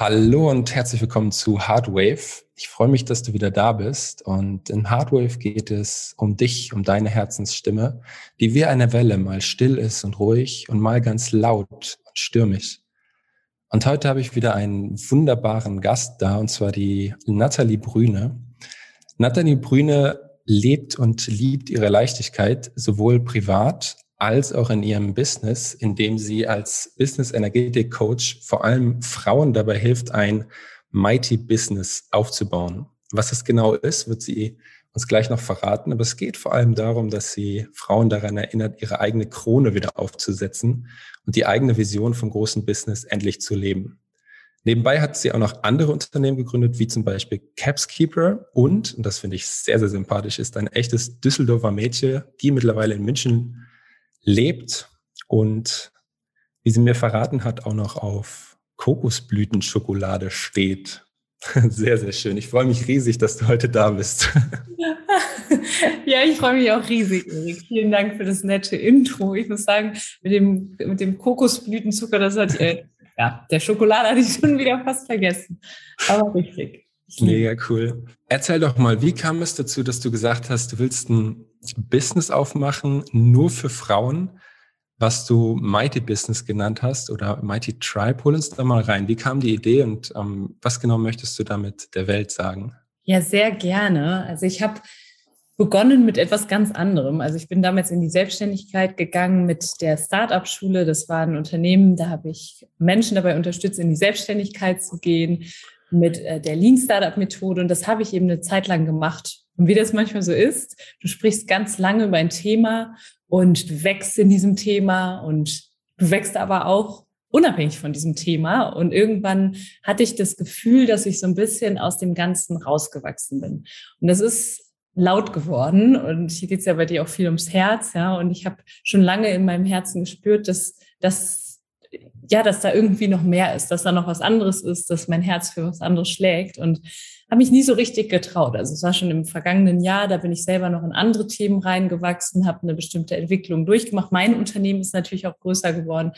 Hallo und herzlich willkommen zu Hardwave. Ich freue mich, dass du wieder da bist. Und in Hardwave geht es um dich, um deine Herzensstimme, die wie eine Welle mal still ist und ruhig und mal ganz laut und stürmisch. Und heute habe ich wieder einen wunderbaren Gast da, und zwar die Nathalie Brüne. Nathalie Brüne lebt und liebt ihre Leichtigkeit, sowohl privat als auch in ihrem Business, indem sie als Business Energetic Coach vor allem Frauen dabei hilft, ein Mighty Business aufzubauen. Was es genau ist, wird sie uns gleich noch verraten. Aber es geht vor allem darum, dass sie Frauen daran erinnert, ihre eigene Krone wieder aufzusetzen und die eigene Vision vom großen Business endlich zu leben. Nebenbei hat sie auch noch andere Unternehmen gegründet, wie zum Beispiel Capskeeper und, und das finde ich sehr, sehr sympathisch, ist ein echtes Düsseldorfer Mädchen, die mittlerweile in München lebt und wie sie mir verraten hat, auch noch auf Kokosblütenschokolade steht. Sehr, sehr schön. Ich freue mich riesig, dass du heute da bist. Ja, ich freue mich auch riesig, Erik. Vielen Dank für das nette Intro. Ich muss sagen, mit dem, mit dem Kokosblütenzucker, das hat, äh, ja, der Schokolade hatte ich schon wieder fast vergessen. Aber richtig. Mega cool. Erzähl doch mal, wie kam es dazu, dass du gesagt hast, du willst ein Business aufmachen, nur für Frauen, was du Mighty Business genannt hast oder Mighty Tribe. Hol uns da mal rein. Wie kam die Idee und ähm, was genau möchtest du damit der Welt sagen? Ja, sehr gerne. Also ich habe begonnen mit etwas ganz anderem. Also ich bin damals in die Selbstständigkeit gegangen mit der Startup-Schule. Das war ein Unternehmen, da habe ich Menschen dabei unterstützt, in die Selbstständigkeit zu gehen mit äh, der Lean Startup Methode. Und das habe ich eben eine Zeit lang gemacht. Und wie das manchmal so ist, du sprichst ganz lange über ein Thema und du wächst in diesem Thema und du wächst aber auch unabhängig von diesem Thema. Und irgendwann hatte ich das Gefühl, dass ich so ein bisschen aus dem Ganzen rausgewachsen bin. Und das ist laut geworden. Und hier geht es ja bei dir auch viel ums Herz, ja. Und ich habe schon lange in meinem Herzen gespürt, dass, dass ja, dass da irgendwie noch mehr ist, dass da noch was anderes ist, dass mein Herz für was anderes schlägt und habe mich nie so richtig getraut. Also es war schon im vergangenen Jahr, da bin ich selber noch in andere Themen reingewachsen, habe eine bestimmte Entwicklung durchgemacht. Mein Unternehmen ist natürlich auch größer geworden.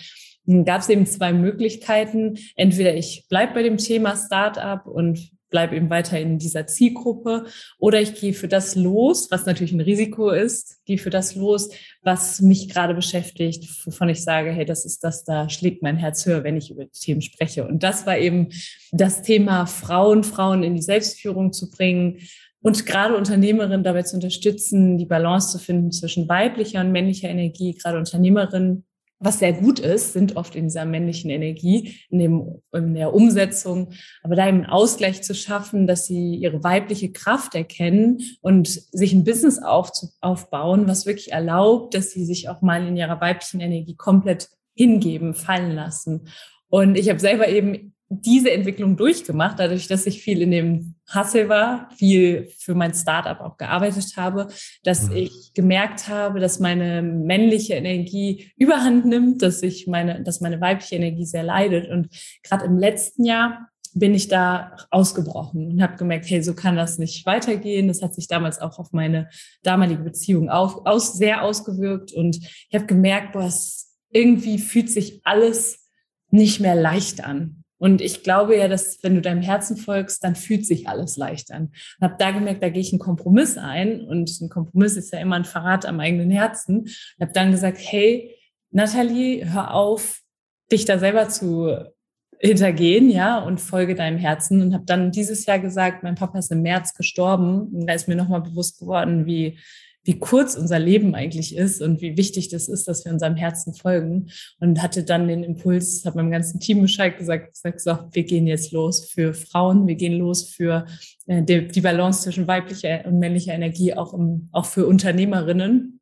Gab es eben zwei Möglichkeiten. Entweder ich bleibe bei dem Thema Startup und bleibe eben weiter in dieser Zielgruppe oder ich gehe für das los, was natürlich ein Risiko ist, gehe für das los, was mich gerade beschäftigt, wovon ich sage, hey, das ist das, da schlägt mein Herz höher, wenn ich über die Themen spreche. Und das war eben das Thema Frauen, Frauen in die Selbstführung zu bringen, und gerade Unternehmerinnen dabei zu unterstützen, die Balance zu finden zwischen weiblicher und männlicher Energie, gerade Unternehmerinnen was sehr gut ist, sind oft in dieser männlichen Energie, in, dem, in der Umsetzung, aber da eben einen Ausgleich zu schaffen, dass sie ihre weibliche Kraft erkennen und sich ein Business auf, aufbauen, was wirklich erlaubt, dass sie sich auch mal in ihrer weiblichen Energie komplett hingeben, fallen lassen. Und ich habe selber eben diese Entwicklung durchgemacht, dadurch, dass ich viel in dem Hustle war, viel für mein Startup auch gearbeitet habe, dass mhm. ich gemerkt habe, dass meine männliche Energie überhand nimmt, dass ich meine, dass meine weibliche Energie sehr leidet. Und gerade im letzten Jahr bin ich da ausgebrochen und habe gemerkt, hey, so kann das nicht weitergehen. Das hat sich damals auch auf meine damalige Beziehung auf, aus, sehr ausgewirkt. Und ich habe gemerkt, es irgendwie fühlt sich alles nicht mehr leicht an. Und ich glaube ja, dass wenn du deinem Herzen folgst, dann fühlt sich alles leicht an. Und habe da gemerkt, da gehe ich einen Kompromiss ein. Und ein Kompromiss ist ja immer ein Verrat am eigenen Herzen. Und habe dann gesagt, hey, Nathalie, hör auf, dich da selber zu hintergehen, ja, und folge deinem Herzen. Und habe dann dieses Jahr gesagt, mein Papa ist im März gestorben. Und da ist mir nochmal bewusst geworden, wie wie kurz unser Leben eigentlich ist und wie wichtig das ist, dass wir unserem Herzen folgen. Und hatte dann den Impuls, habe meinem ganzen Team Bescheid gesagt, gesagt so, wir gehen jetzt los für Frauen, wir gehen los für äh, die, Balance zwischen weiblicher und männlicher Energie, auch, im, auch für Unternehmerinnen.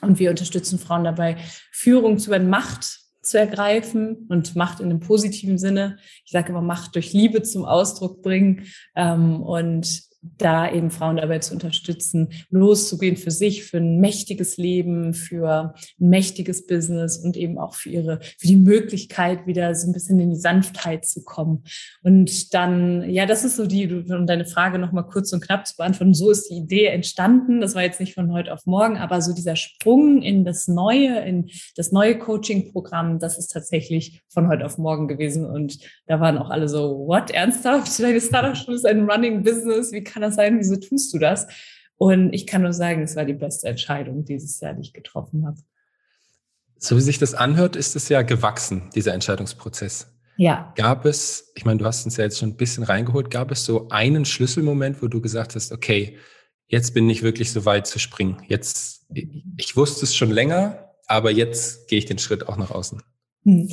Und wir unterstützen Frauen dabei, Führung zu werden, Macht zu ergreifen und Macht in einem positiven Sinne. Ich sage immer Macht durch Liebe zum Ausdruck bringen ähm, und da eben Frauen dabei zu unterstützen, loszugehen für sich, für ein mächtiges Leben, für ein mächtiges Business und eben auch für ihre, für die Möglichkeit, wieder so ein bisschen in die Sanftheit zu kommen. Und dann, ja, das ist so die, um deine Frage nochmal kurz und knapp zu beantworten, so ist die Idee entstanden. Das war jetzt nicht von heute auf morgen, aber so dieser Sprung in das Neue, in das neue Coaching-Programm, das ist tatsächlich von heute auf morgen gewesen. Und da waren auch alle so, what, ernsthaft? Deine Startup-Schule ist ein Running Business. Wie kann das sein? Wieso tust du das? Und ich kann nur sagen, es war die beste Entscheidung dieses Jahr, die ich getroffen habe. So wie sich das anhört, ist es ja gewachsen, dieser Entscheidungsprozess. Ja. Gab es, ich meine, du hast uns ja jetzt schon ein bisschen reingeholt, gab es so einen Schlüsselmoment, wo du gesagt hast, okay, jetzt bin ich wirklich so weit zu springen. Jetzt, ich wusste es schon länger, aber jetzt gehe ich den Schritt auch nach außen. Hm.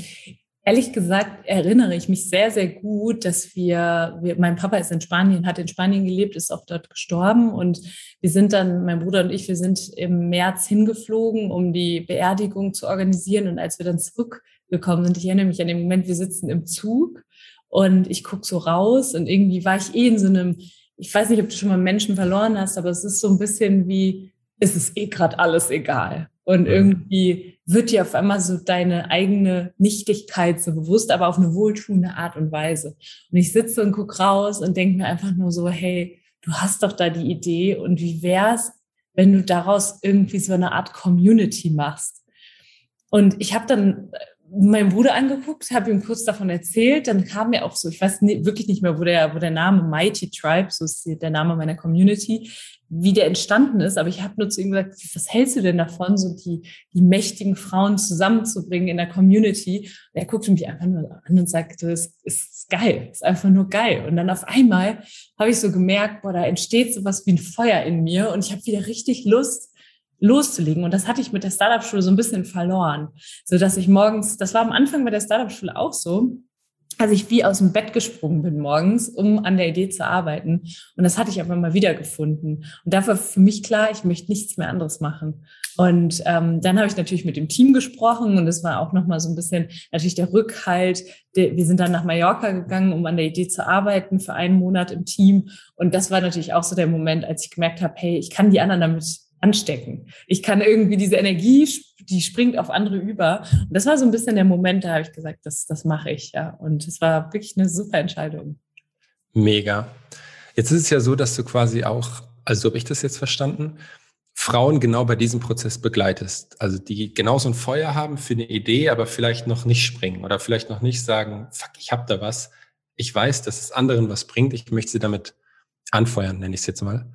Ehrlich gesagt erinnere ich mich sehr, sehr gut, dass wir, wir, mein Papa ist in Spanien, hat in Spanien gelebt, ist auch dort gestorben und wir sind dann, mein Bruder und ich, wir sind im März hingeflogen, um die Beerdigung zu organisieren und als wir dann zurückgekommen sind, ich erinnere mich an den Moment, wir sitzen im Zug und ich gucke so raus und irgendwie war ich eh in so einem, ich weiß nicht, ob du schon mal Menschen verloren hast, aber es ist so ein bisschen wie, es ist eh gerade alles egal. Und irgendwie wird dir auf einmal so deine eigene Nichtigkeit so bewusst, aber auf eine wohltuende Art und Weise. Und ich sitze und gucke raus und denke mir einfach nur so, hey, du hast doch da die Idee und wie wär's, wenn du daraus irgendwie so eine Art Community machst? Und ich habe dann meinen Bruder angeguckt, habe ihm kurz davon erzählt, dann kam mir auch so, ich weiß wirklich nicht mehr, wo der, wo der Name Mighty Tribe, so ist der Name meiner Community, wie der entstanden ist, aber ich habe nur zu ihm gesagt, was hältst du denn davon, so die, die mächtigen Frauen zusammenzubringen in der Community? Und er guckte mich einfach nur an und sagte, es ist geil, es ist einfach nur geil. Und dann auf einmal habe ich so gemerkt, boah, da entsteht so was wie ein Feuer in mir und ich habe wieder richtig Lust, loszulegen. Und das hatte ich mit der Startup-Schule so ein bisschen verloren, so dass ich morgens, das war am Anfang bei der Startup-Schule auch so, als ich wie aus dem Bett gesprungen bin morgens, um an der Idee zu arbeiten. Und das hatte ich aber mal wieder gefunden. Und da war für mich klar, ich möchte nichts mehr anderes machen. Und ähm, dann habe ich natürlich mit dem Team gesprochen und es war auch nochmal so ein bisschen natürlich der Rückhalt. Wir sind dann nach Mallorca gegangen, um an der Idee zu arbeiten für einen Monat im Team. Und das war natürlich auch so der Moment, als ich gemerkt habe, hey, ich kann die anderen damit anstecken. Ich kann irgendwie diese Energie, die springt auf andere über. Und das war so ein bisschen der Moment, da habe ich gesagt, das, das mache ich, ja. Und es war wirklich eine super Entscheidung. Mega. Jetzt ist es ja so, dass du quasi auch, also habe ich das jetzt verstanden, Frauen genau bei diesem Prozess begleitest. Also die genauso ein Feuer haben für eine Idee, aber vielleicht noch nicht springen oder vielleicht noch nicht sagen, fuck, ich habe da was. Ich weiß, dass es anderen was bringt. Ich möchte sie damit anfeuern, nenne ich es jetzt mal.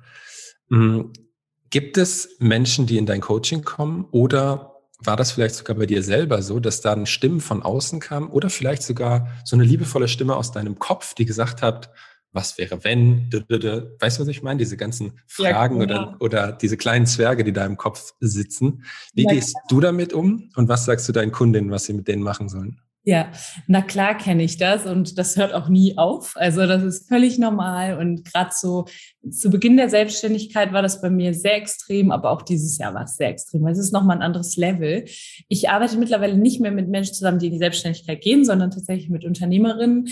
Gibt es Menschen, die in dein Coaching kommen oder war das vielleicht sogar bei dir selber so, dass da eine Stimme von außen kam oder vielleicht sogar so eine liebevolle Stimme aus deinem Kopf, die gesagt hat, was wäre wenn? Weißt du, was ich meine? Diese ganzen Fragen ja, oder, oder diese kleinen Zwerge, die da im Kopf sitzen. Wie ja, gehst du damit um und was sagst du deinen Kundinnen, was sie mit denen machen sollen? Ja, na klar kenne ich das und das hört auch nie auf. Also das ist völlig normal und gerade so zu Beginn der Selbstständigkeit war das bei mir sehr extrem, aber auch dieses Jahr war es sehr extrem. Es ist nochmal ein anderes Level. Ich arbeite mittlerweile nicht mehr mit Menschen zusammen, die in die Selbstständigkeit gehen, sondern tatsächlich mit Unternehmerinnen.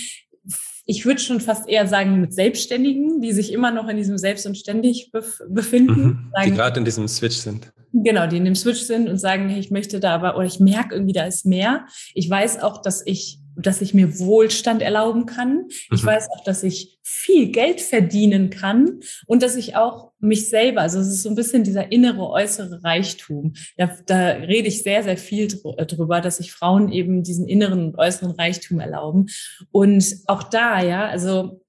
Ich würde schon fast eher sagen mit Selbstständigen, die sich immer noch in diesem Selbst und Ständig befinden. Mhm, die gerade in diesem Switch sind. Genau, die in dem Switch sind und sagen, hey, ich möchte da aber, oder ich merke irgendwie, da ist mehr. Ich weiß auch, dass ich, dass ich mir Wohlstand erlauben kann. Ich mhm. weiß auch, dass ich viel Geld verdienen kann und dass ich auch mich selber, also es ist so ein bisschen dieser innere, äußere Reichtum. Da, da rede ich sehr, sehr viel äh, drüber, dass sich Frauen eben diesen inneren und äußeren Reichtum erlauben. Und auch da, ja, also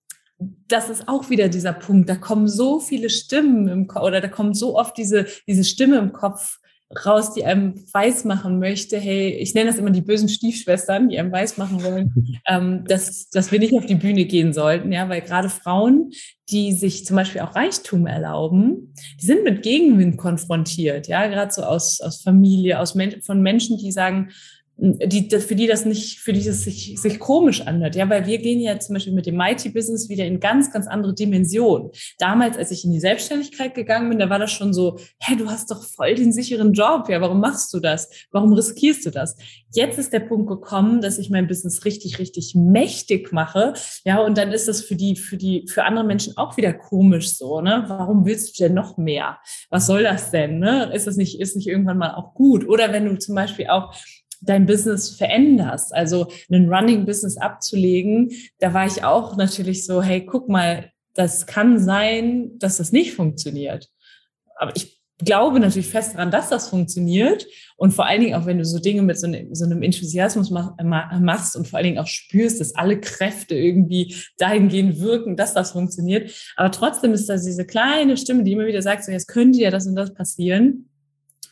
das ist auch wieder dieser Punkt. Da kommen so viele Stimmen im Kopf oder da kommt so oft diese, diese Stimme im Kopf raus, die einem weismachen möchte, hey, ich nenne das immer die bösen Stiefschwestern, die einem weismachen wollen, ähm, dass, dass wir nicht auf die Bühne gehen sollten, ja, weil gerade Frauen, die sich zum Beispiel auch Reichtum erlauben, die sind mit Gegenwind konfrontiert, ja, gerade so aus, aus Familie, aus Men von Menschen, die sagen, die, für die das nicht, für die das sich, sich komisch anhört. Ja, weil wir gehen ja zum Beispiel mit dem Mighty-Business wieder in ganz, ganz andere Dimensionen. Damals, als ich in die Selbstständigkeit gegangen bin, da war das schon so, hä, du hast doch voll den sicheren Job. Ja, warum machst du das? Warum riskierst du das? Jetzt ist der Punkt gekommen, dass ich mein Business richtig, richtig mächtig mache. Ja, und dann ist das für die, für die, für andere Menschen auch wieder komisch so, ne? Warum willst du denn noch mehr? Was soll das denn, ne? Ist das nicht, ist nicht irgendwann mal auch gut? Oder wenn du zum Beispiel auch dein Business veränderst. Also ein Running Business abzulegen, da war ich auch natürlich so, hey, guck mal, das kann sein, dass das nicht funktioniert. Aber ich glaube natürlich fest daran, dass das funktioniert. Und vor allen Dingen auch, wenn du so Dinge mit so, einem, so einem Enthusiasmus machst und vor allen Dingen auch spürst, dass alle Kräfte irgendwie dahingehend wirken, dass das funktioniert. Aber trotzdem ist da diese kleine Stimme, die immer wieder sagt, so jetzt könnte ja das und das passieren.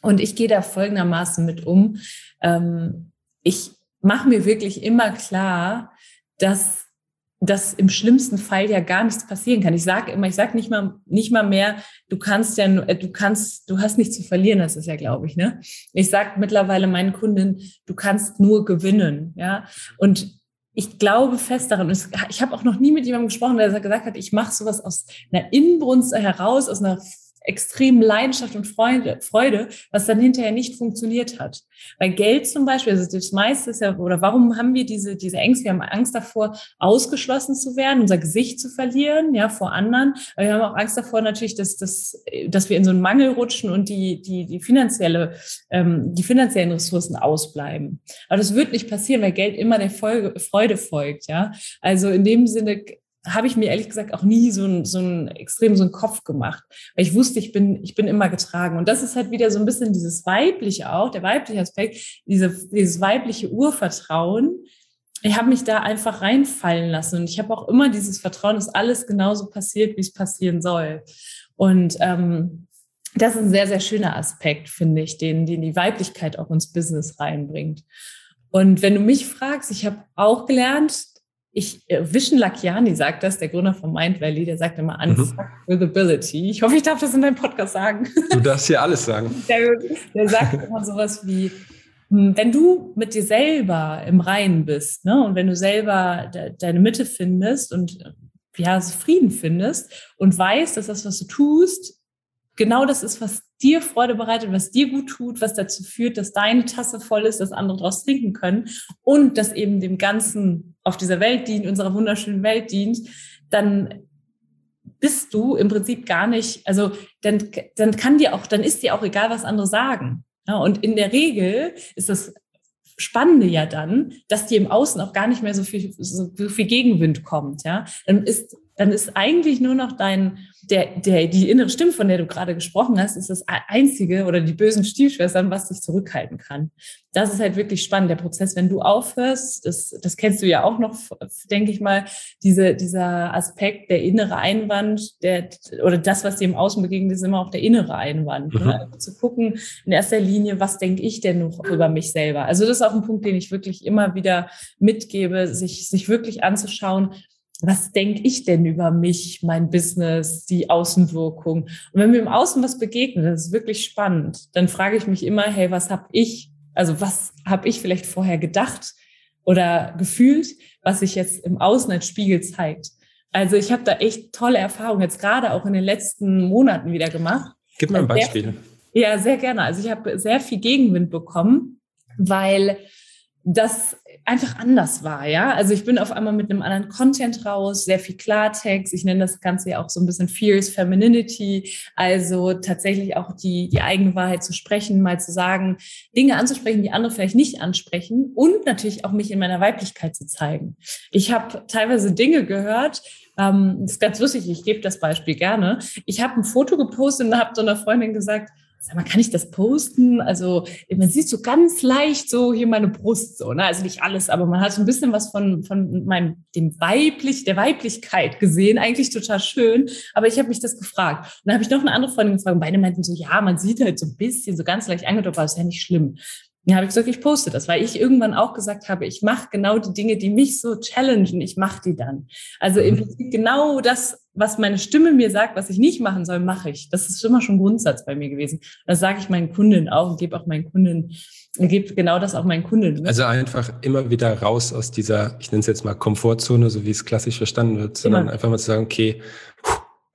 Und ich gehe da folgendermaßen mit um. Ähm, ich mache mir wirklich immer klar, dass dass im schlimmsten Fall ja gar nichts passieren kann. Ich sage immer, ich sage nicht mal nicht mal mehr, du kannst ja, du kannst, du hast nichts zu verlieren. Das ist ja, glaube ich, ne. Ich sage mittlerweile meinen Kunden, du kannst nur gewinnen, ja. Und ich glaube fest daran. Ich habe auch noch nie mit jemandem gesprochen, der gesagt hat, ich mache sowas aus einer Inbrunst heraus, aus einer extremen Leidenschaft und Freude, Freude, was dann hinterher nicht funktioniert hat. Bei Geld zum Beispiel, also das meiste ist ja, oder warum haben wir diese, diese Ängste? Wir haben Angst davor, ausgeschlossen zu werden, unser Gesicht zu verlieren, ja, vor anderen. Aber wir haben auch Angst davor natürlich, dass, dass, dass wir in so einen Mangel rutschen und die, die, die finanzielle, ähm, die finanziellen Ressourcen ausbleiben. Aber das wird nicht passieren, weil Geld immer der Folge, Freude folgt, ja. Also in dem Sinne habe ich mir ehrlich gesagt auch nie so ein, so ein extrem so einen Kopf gemacht, weil ich wusste, ich bin, ich bin immer getragen. Und das ist halt wieder so ein bisschen dieses weibliche auch, der weibliche Aspekt, diese, dieses weibliche Urvertrauen. Ich habe mich da einfach reinfallen lassen und ich habe auch immer dieses Vertrauen, dass alles genauso passiert, wie es passieren soll. Und ähm, das ist ein sehr, sehr schöner Aspekt, finde ich, den, den die Weiblichkeit auch ins Business reinbringt. Und wenn du mich fragst, ich habe auch gelernt, ich, äh, Vishen Lakiani sagt das, der Gründer von Mind Valley, der sagt immer Unfuckability. Mhm. Ich hoffe, ich darf das in deinem Podcast sagen. Du darfst hier alles sagen. Der, der sagt immer sowas wie, hm, wenn du mit dir selber im Reinen bist, ne, und wenn du selber de deine Mitte findest und ja, Frieden findest und weißt, dass das, was du tust, genau das ist, was dir Freude bereitet, was dir gut tut, was dazu führt, dass deine Tasse voll ist, dass andere daraus trinken können und dass eben dem Ganzen auf dieser Welt dient, unserer wunderschönen Welt dient, dann bist du im Prinzip gar nicht, also dann, dann kann dir auch, dann ist dir auch egal, was andere sagen. Ja, und in der Regel ist das Spannende ja dann, dass dir im Außen auch gar nicht mehr so viel, so viel Gegenwind kommt. Ja, dann ist, dann ist eigentlich nur noch dein, der, der, die innere Stimme, von der du gerade gesprochen hast, ist das einzige oder die bösen Stiefschwestern, was dich zurückhalten kann. Das ist halt wirklich spannend, der Prozess, wenn du aufhörst, das, das kennst du ja auch noch, denke ich mal, diese, dieser Aspekt, der innere Einwand, der, oder das, was dir im Außen begegnet, ist immer auch der innere Einwand. Ne? Mhm. Ne? Also zu gucken, in erster Linie, was denke ich denn noch über mich selber? Also das ist auch ein Punkt, den ich wirklich immer wieder mitgebe, sich, sich wirklich anzuschauen, was denke ich denn über mich, mein Business, die Außenwirkung? Und wenn mir im Außen was begegnet, das ist wirklich spannend, dann frage ich mich immer, hey, was habe ich, also was habe ich vielleicht vorher gedacht oder gefühlt, was sich jetzt im Außen als Spiegel zeigt? Also ich habe da echt tolle Erfahrungen jetzt gerade auch in den letzten Monaten wieder gemacht. Gib mir ein Beispiel. Sehr, ja, sehr gerne. Also ich habe sehr viel Gegenwind bekommen, weil das einfach anders war, ja. Also ich bin auf einmal mit einem anderen Content raus, sehr viel Klartext. Ich nenne das Ganze ja auch so ein bisschen Fierce Femininity, also tatsächlich auch die, die eigene Wahrheit zu sprechen, mal zu sagen, Dinge anzusprechen, die andere vielleicht nicht ansprechen und natürlich auch mich in meiner Weiblichkeit zu zeigen. Ich habe teilweise Dinge gehört, ähm, das ist ganz lustig, ich gebe das Beispiel gerne. Ich habe ein Foto gepostet und habe so einer Freundin gesagt, sag mal, kann ich das posten? Also man sieht so ganz leicht so hier meine Brust so, ne? Also nicht alles, aber man hat so ein bisschen was von von meinem dem weiblich der Weiblichkeit gesehen, eigentlich total schön. Aber ich habe mich das gefragt und dann habe ich noch eine andere Freundin gefragt und beide meinten so, ja, man sieht halt so ein bisschen so ganz leicht angedockt, aber ist ja nicht schlimm. Habe ich gesagt, ich poste das, weil ich irgendwann auch gesagt habe, ich mache genau die Dinge, die mich so challengen, ich mache die dann. Also im mhm. Prinzip genau das, was meine Stimme mir sagt, was ich nicht machen soll, mache ich. Das ist immer schon Grundsatz bei mir gewesen. Das sage ich meinen Kunden auch und gebe auch meinen Kunden, gebe genau das auch meinen Kunden. Mit. Also einfach immer wieder raus aus dieser, ich nenne es jetzt mal Komfortzone, so wie es klassisch verstanden wird, sondern immer. einfach mal zu sagen, okay,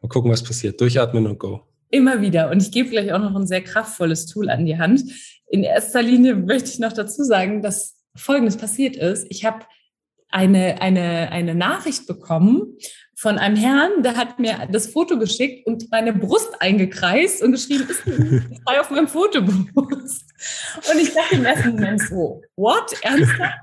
mal gucken, was passiert. Durchatmen und go. Immer wieder. Und ich gebe gleich auch noch ein sehr kraftvolles Tool an die Hand. In erster Linie möchte ich noch dazu sagen, dass Folgendes passiert ist. Ich habe eine, eine, eine Nachricht bekommen von einem Herrn, der hat mir das Foto geschickt und meine Brust eingekreist und geschrieben, ist frei auf meinem Foto bewusst. Und ich dachte im ersten Moment so, what? Ernsthaft?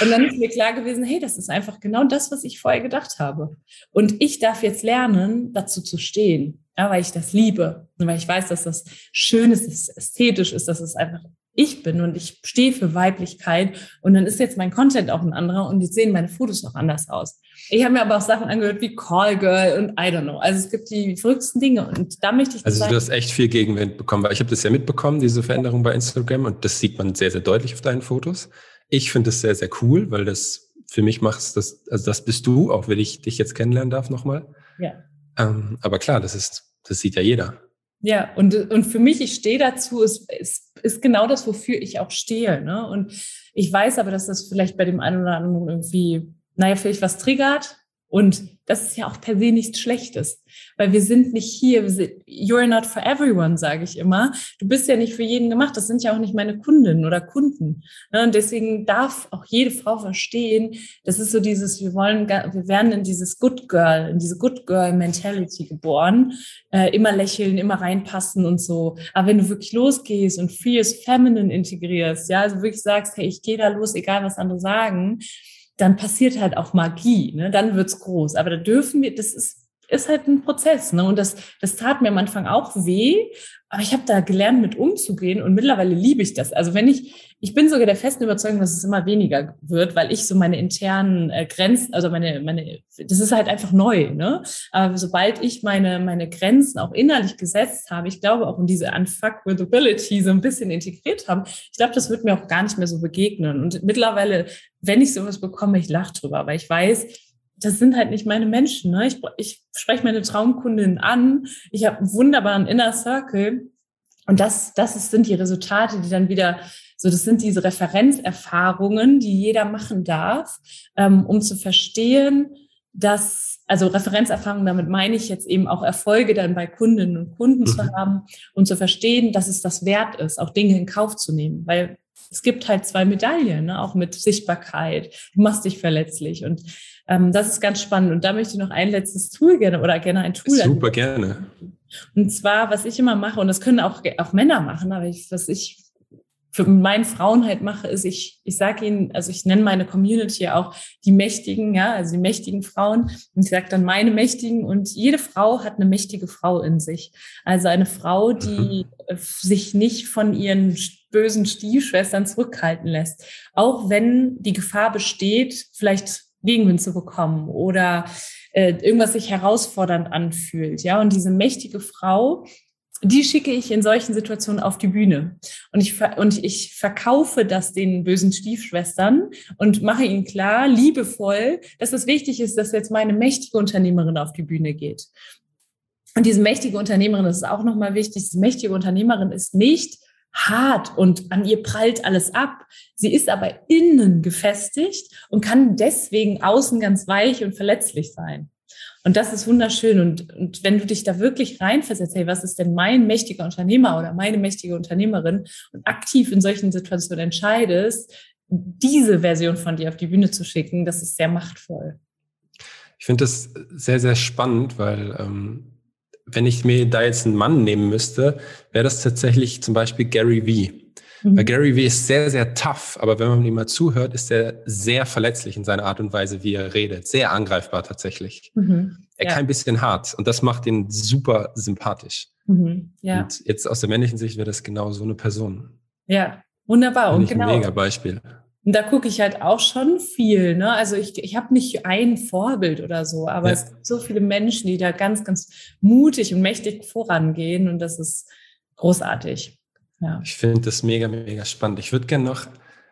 Und dann ist mir klar gewesen, hey, das ist einfach genau das, was ich vorher gedacht habe. Und ich darf jetzt lernen, dazu zu stehen, ja, weil ich das liebe und weil ich weiß, dass das schön ist, dass es ästhetisch ist, dass es einfach ich bin und ich stehe für Weiblichkeit und dann ist jetzt mein Content auch ein anderer und jetzt sehen meine Fotos noch anders aus. Ich habe mir aber auch Sachen angehört wie Call Girl und I don't know. Also es gibt die verrücktesten Dinge und da möchte ich Also du hast echt viel Gegenwind bekommen, weil ich habe das ja mitbekommen, diese Veränderung bei Instagram und das sieht man sehr, sehr deutlich auf deinen Fotos. Ich finde das sehr, sehr cool, weil das für mich macht das, also das bist du, auch wenn ich dich jetzt kennenlernen darf nochmal. Ja. Ähm, aber klar, das ist, das sieht ja jeder. Ja, und, und für mich, ich stehe dazu, ist, ist, ist genau das, wofür ich auch stehe. Ne? Und ich weiß aber, dass das vielleicht bei dem einen oder anderen irgendwie, naja, vielleicht was triggert. Und das ist ja auch per se nichts Schlechtes, weil wir sind nicht hier, sind, you're not for everyone, sage ich immer. Du bist ja nicht für jeden gemacht, das sind ja auch nicht meine Kundinnen oder Kunden. Ne? Und deswegen darf auch jede Frau verstehen, das ist so dieses, wir wollen, wir werden in dieses Good Girl, in diese Good Girl Mentality geboren, äh, immer lächeln, immer reinpassen und so. Aber wenn du wirklich losgehst und Fierce Feminine integrierst, ja, also wirklich sagst, hey, ich gehe da los, egal was andere sagen, dann passiert halt auch Magie, ne? dann wird's groß. Aber da dürfen wir, das ist, ist halt ein Prozess. Ne? Und das, das tat mir am Anfang auch weh, aber ich habe da gelernt, mit umzugehen und mittlerweile liebe ich das. Also wenn ich, ich bin sogar der festen Überzeugung, dass es immer weniger wird, weil ich so meine internen äh, Grenzen, also meine, meine, das ist halt einfach neu, ne? Aber sobald ich meine, meine Grenzen auch innerlich gesetzt habe, ich glaube auch in diese Unfuckwithability so ein bisschen integriert haben, ich glaube, das wird mir auch gar nicht mehr so begegnen. Und mittlerweile, wenn ich sowas bekomme, ich lache drüber, weil ich weiß, das sind halt nicht meine Menschen. Ne? Ich, ich spreche meine Traumkundin an. Ich habe einen wunderbaren Inner Circle. Und das, das ist, sind die Resultate, die dann wieder, so das sind diese Referenzerfahrungen, die jeder machen darf, ähm, um zu verstehen, dass, also Referenzerfahrungen, damit meine ich jetzt eben auch Erfolge dann bei Kundinnen und Kunden mhm. zu haben und zu verstehen, dass es das wert ist, auch Dinge in Kauf zu nehmen. Weil es gibt halt zwei Medaillen, ne? auch mit Sichtbarkeit. Du machst dich verletzlich und ähm, das ist ganz spannend. Und da möchte ich noch ein letztes Tool gerne oder gerne ein Tool. Super gerne. Und zwar, was ich immer mache, und das können auch, auch Männer machen, aber ich, was ich für meinen Frauen halt mache, ist, ich, ich sage ihnen, also ich nenne meine Community auch die Mächtigen, ja, also die mächtigen Frauen. Und ich sage dann meine Mächtigen und jede Frau hat eine mächtige Frau in sich. Also eine Frau, die mhm. sich nicht von ihren bösen Stiefschwestern zurückhalten lässt. Auch wenn die Gefahr besteht, vielleicht Gegenwind zu bekommen oder äh, irgendwas sich herausfordernd anfühlt. Ja, und diese mächtige Frau, die schicke ich in solchen Situationen auf die Bühne. Und ich, und ich verkaufe das den bösen Stiefschwestern und mache ihnen klar, liebevoll, dass es wichtig ist, dass jetzt meine mächtige Unternehmerin auf die Bühne geht. Und diese mächtige Unternehmerin, das ist auch nochmal wichtig, diese mächtige Unternehmerin ist nicht hart und an ihr prallt alles ab. Sie ist aber innen gefestigt und kann deswegen außen ganz weich und verletzlich sein. Und das ist wunderschön. Und, und wenn du dich da wirklich reinversetzt, hey, was ist denn mein mächtiger Unternehmer oder meine mächtige Unternehmerin und aktiv in solchen Situationen entscheidest, diese Version von dir auf die Bühne zu schicken, das ist sehr machtvoll. Ich finde das sehr, sehr spannend, weil ähm, wenn ich mir da jetzt einen Mann nehmen müsste, wäre das tatsächlich zum Beispiel Gary Vee. Mhm. Weil Gary Vee ist sehr, sehr tough, aber wenn man ihm mal zuhört, ist er sehr verletzlich in seiner Art und Weise, wie er redet. Sehr angreifbar tatsächlich. Mhm. Er ja. kann ein bisschen hart und das macht ihn super sympathisch. Mhm. Ja. Und jetzt aus der männlichen Sicht wäre das genau so eine Person. Ja, wunderbar. Und genau. Ein mega Beispiel. Und da gucke ich halt auch schon viel. Ne? Also ich, ich habe nicht ein Vorbild oder so, aber ja. es gibt so viele Menschen, die da ganz, ganz mutig und mächtig vorangehen und das ist großartig. Ja. Ich finde das mega, mega spannend. Ich würde gerne noch,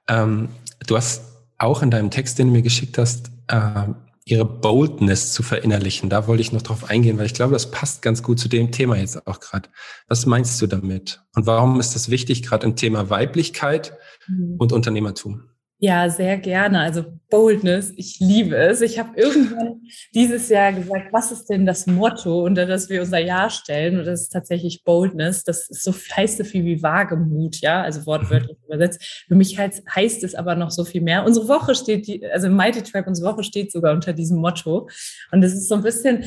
ähm, du hast auch in deinem Text, den du mir geschickt hast, äh, ihre Boldness zu verinnerlichen. Da wollte ich noch drauf eingehen, weil ich glaube, das passt ganz gut zu dem Thema jetzt auch gerade. Was meinst du damit? Und warum ist das wichtig, gerade im Thema Weiblichkeit mhm. und Unternehmertum? Ja, sehr gerne. Also Boldness, ich liebe es. Ich habe irgendwann dieses Jahr gesagt, was ist denn das Motto, unter das wir unser Jahr stellen? Und das ist tatsächlich Boldness. Das ist so heißt so viel wie Wagemut, ja, also wortwörtlich übersetzt. Für mich heißt, heißt es aber noch so viel mehr. Unsere Woche steht, die, also Mighty Tribe, unsere Woche steht sogar unter diesem Motto. Und es ist so ein bisschen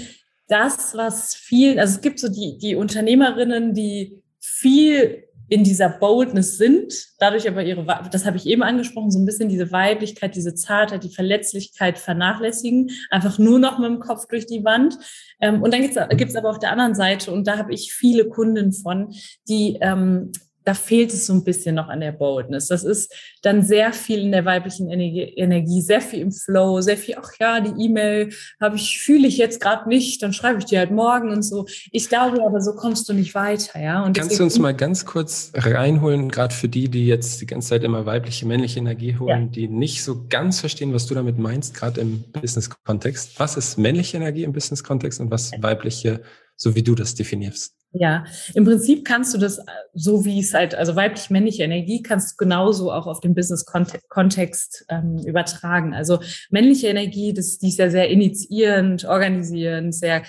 das, was viel, also es gibt so die, die Unternehmerinnen, die viel in dieser Boldness sind, dadurch aber ihre, das habe ich eben angesprochen, so ein bisschen diese Weiblichkeit, diese Zartheit, die Verletzlichkeit vernachlässigen, einfach nur noch mit dem Kopf durch die Wand. Ähm, und dann gibt es aber auf der anderen Seite, und da habe ich viele Kunden von, die ähm, da fehlt es so ein bisschen noch an der Boldness. Das ist dann sehr viel in der weiblichen Energie, sehr viel im Flow, sehr viel, ach ja, die E-Mail habe ich, fühle ich jetzt gerade nicht, dann schreibe ich dir halt morgen und so. Ich glaube aber, so kommst du nicht weiter, ja. Und Kannst du uns mal ganz kurz reinholen, gerade für die, die jetzt die ganze Zeit immer weibliche, männliche Energie holen, ja. die nicht so ganz verstehen, was du damit meinst, gerade im Business-Kontext. Was ist männliche Energie im Business-Kontext und was weibliche, so wie du das definierst? Ja, im Prinzip kannst du das, äh, so wie es halt, also weiblich-männliche Energie, kannst du genauso auch auf den Business-Kontext ähm, übertragen. Also männliche Energie, das, die ist ja sehr initiierend, organisierend, sehr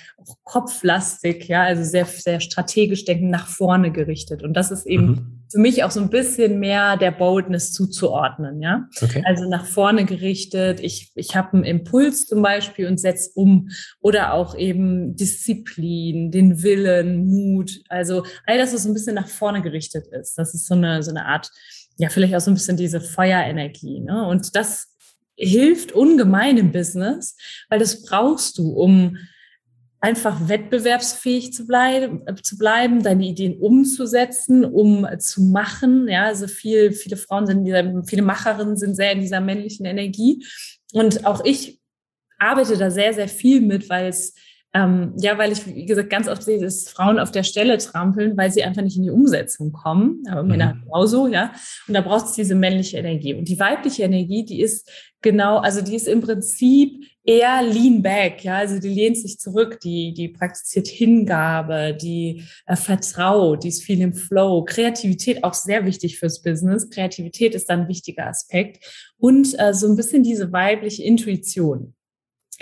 kopflastig, ja, also sehr, sehr strategisch denken, nach vorne gerichtet. Und das ist eben mhm für mich auch so ein bisschen mehr der Boldness zuzuordnen, ja. Okay. Also nach vorne gerichtet. Ich, ich habe einen Impuls zum Beispiel und setze um. Oder auch eben Disziplin, den Willen, Mut. Also all das, was so ein bisschen nach vorne gerichtet ist. Das ist so eine, so eine Art, ja, vielleicht auch so ein bisschen diese Feuerenergie. Ne? Und das hilft ungemein im Business, weil das brauchst du, um einfach wettbewerbsfähig zu bleiben, zu bleiben, deine Ideen umzusetzen, um zu machen. Ja, also viel, viele Frauen sind, dieser, viele Macherinnen sind sehr in dieser männlichen Energie. Und auch ich arbeite da sehr, sehr viel mit, weil es ähm, ja, weil ich, wie gesagt, ganz oft sehe, dass Frauen auf der Stelle trampeln, weil sie einfach nicht in die Umsetzung kommen. Aber Männer mhm. genauso, ja. Und da braucht es diese männliche Energie. Und die weibliche Energie, die ist genau, also die ist im Prinzip eher lean back, ja. Also die lehnt sich zurück, die, die praktiziert Hingabe, die äh, vertraut, die ist viel im Flow. Kreativität auch sehr wichtig fürs Business. Kreativität ist dann ein wichtiger Aspekt. Und äh, so ein bisschen diese weibliche Intuition.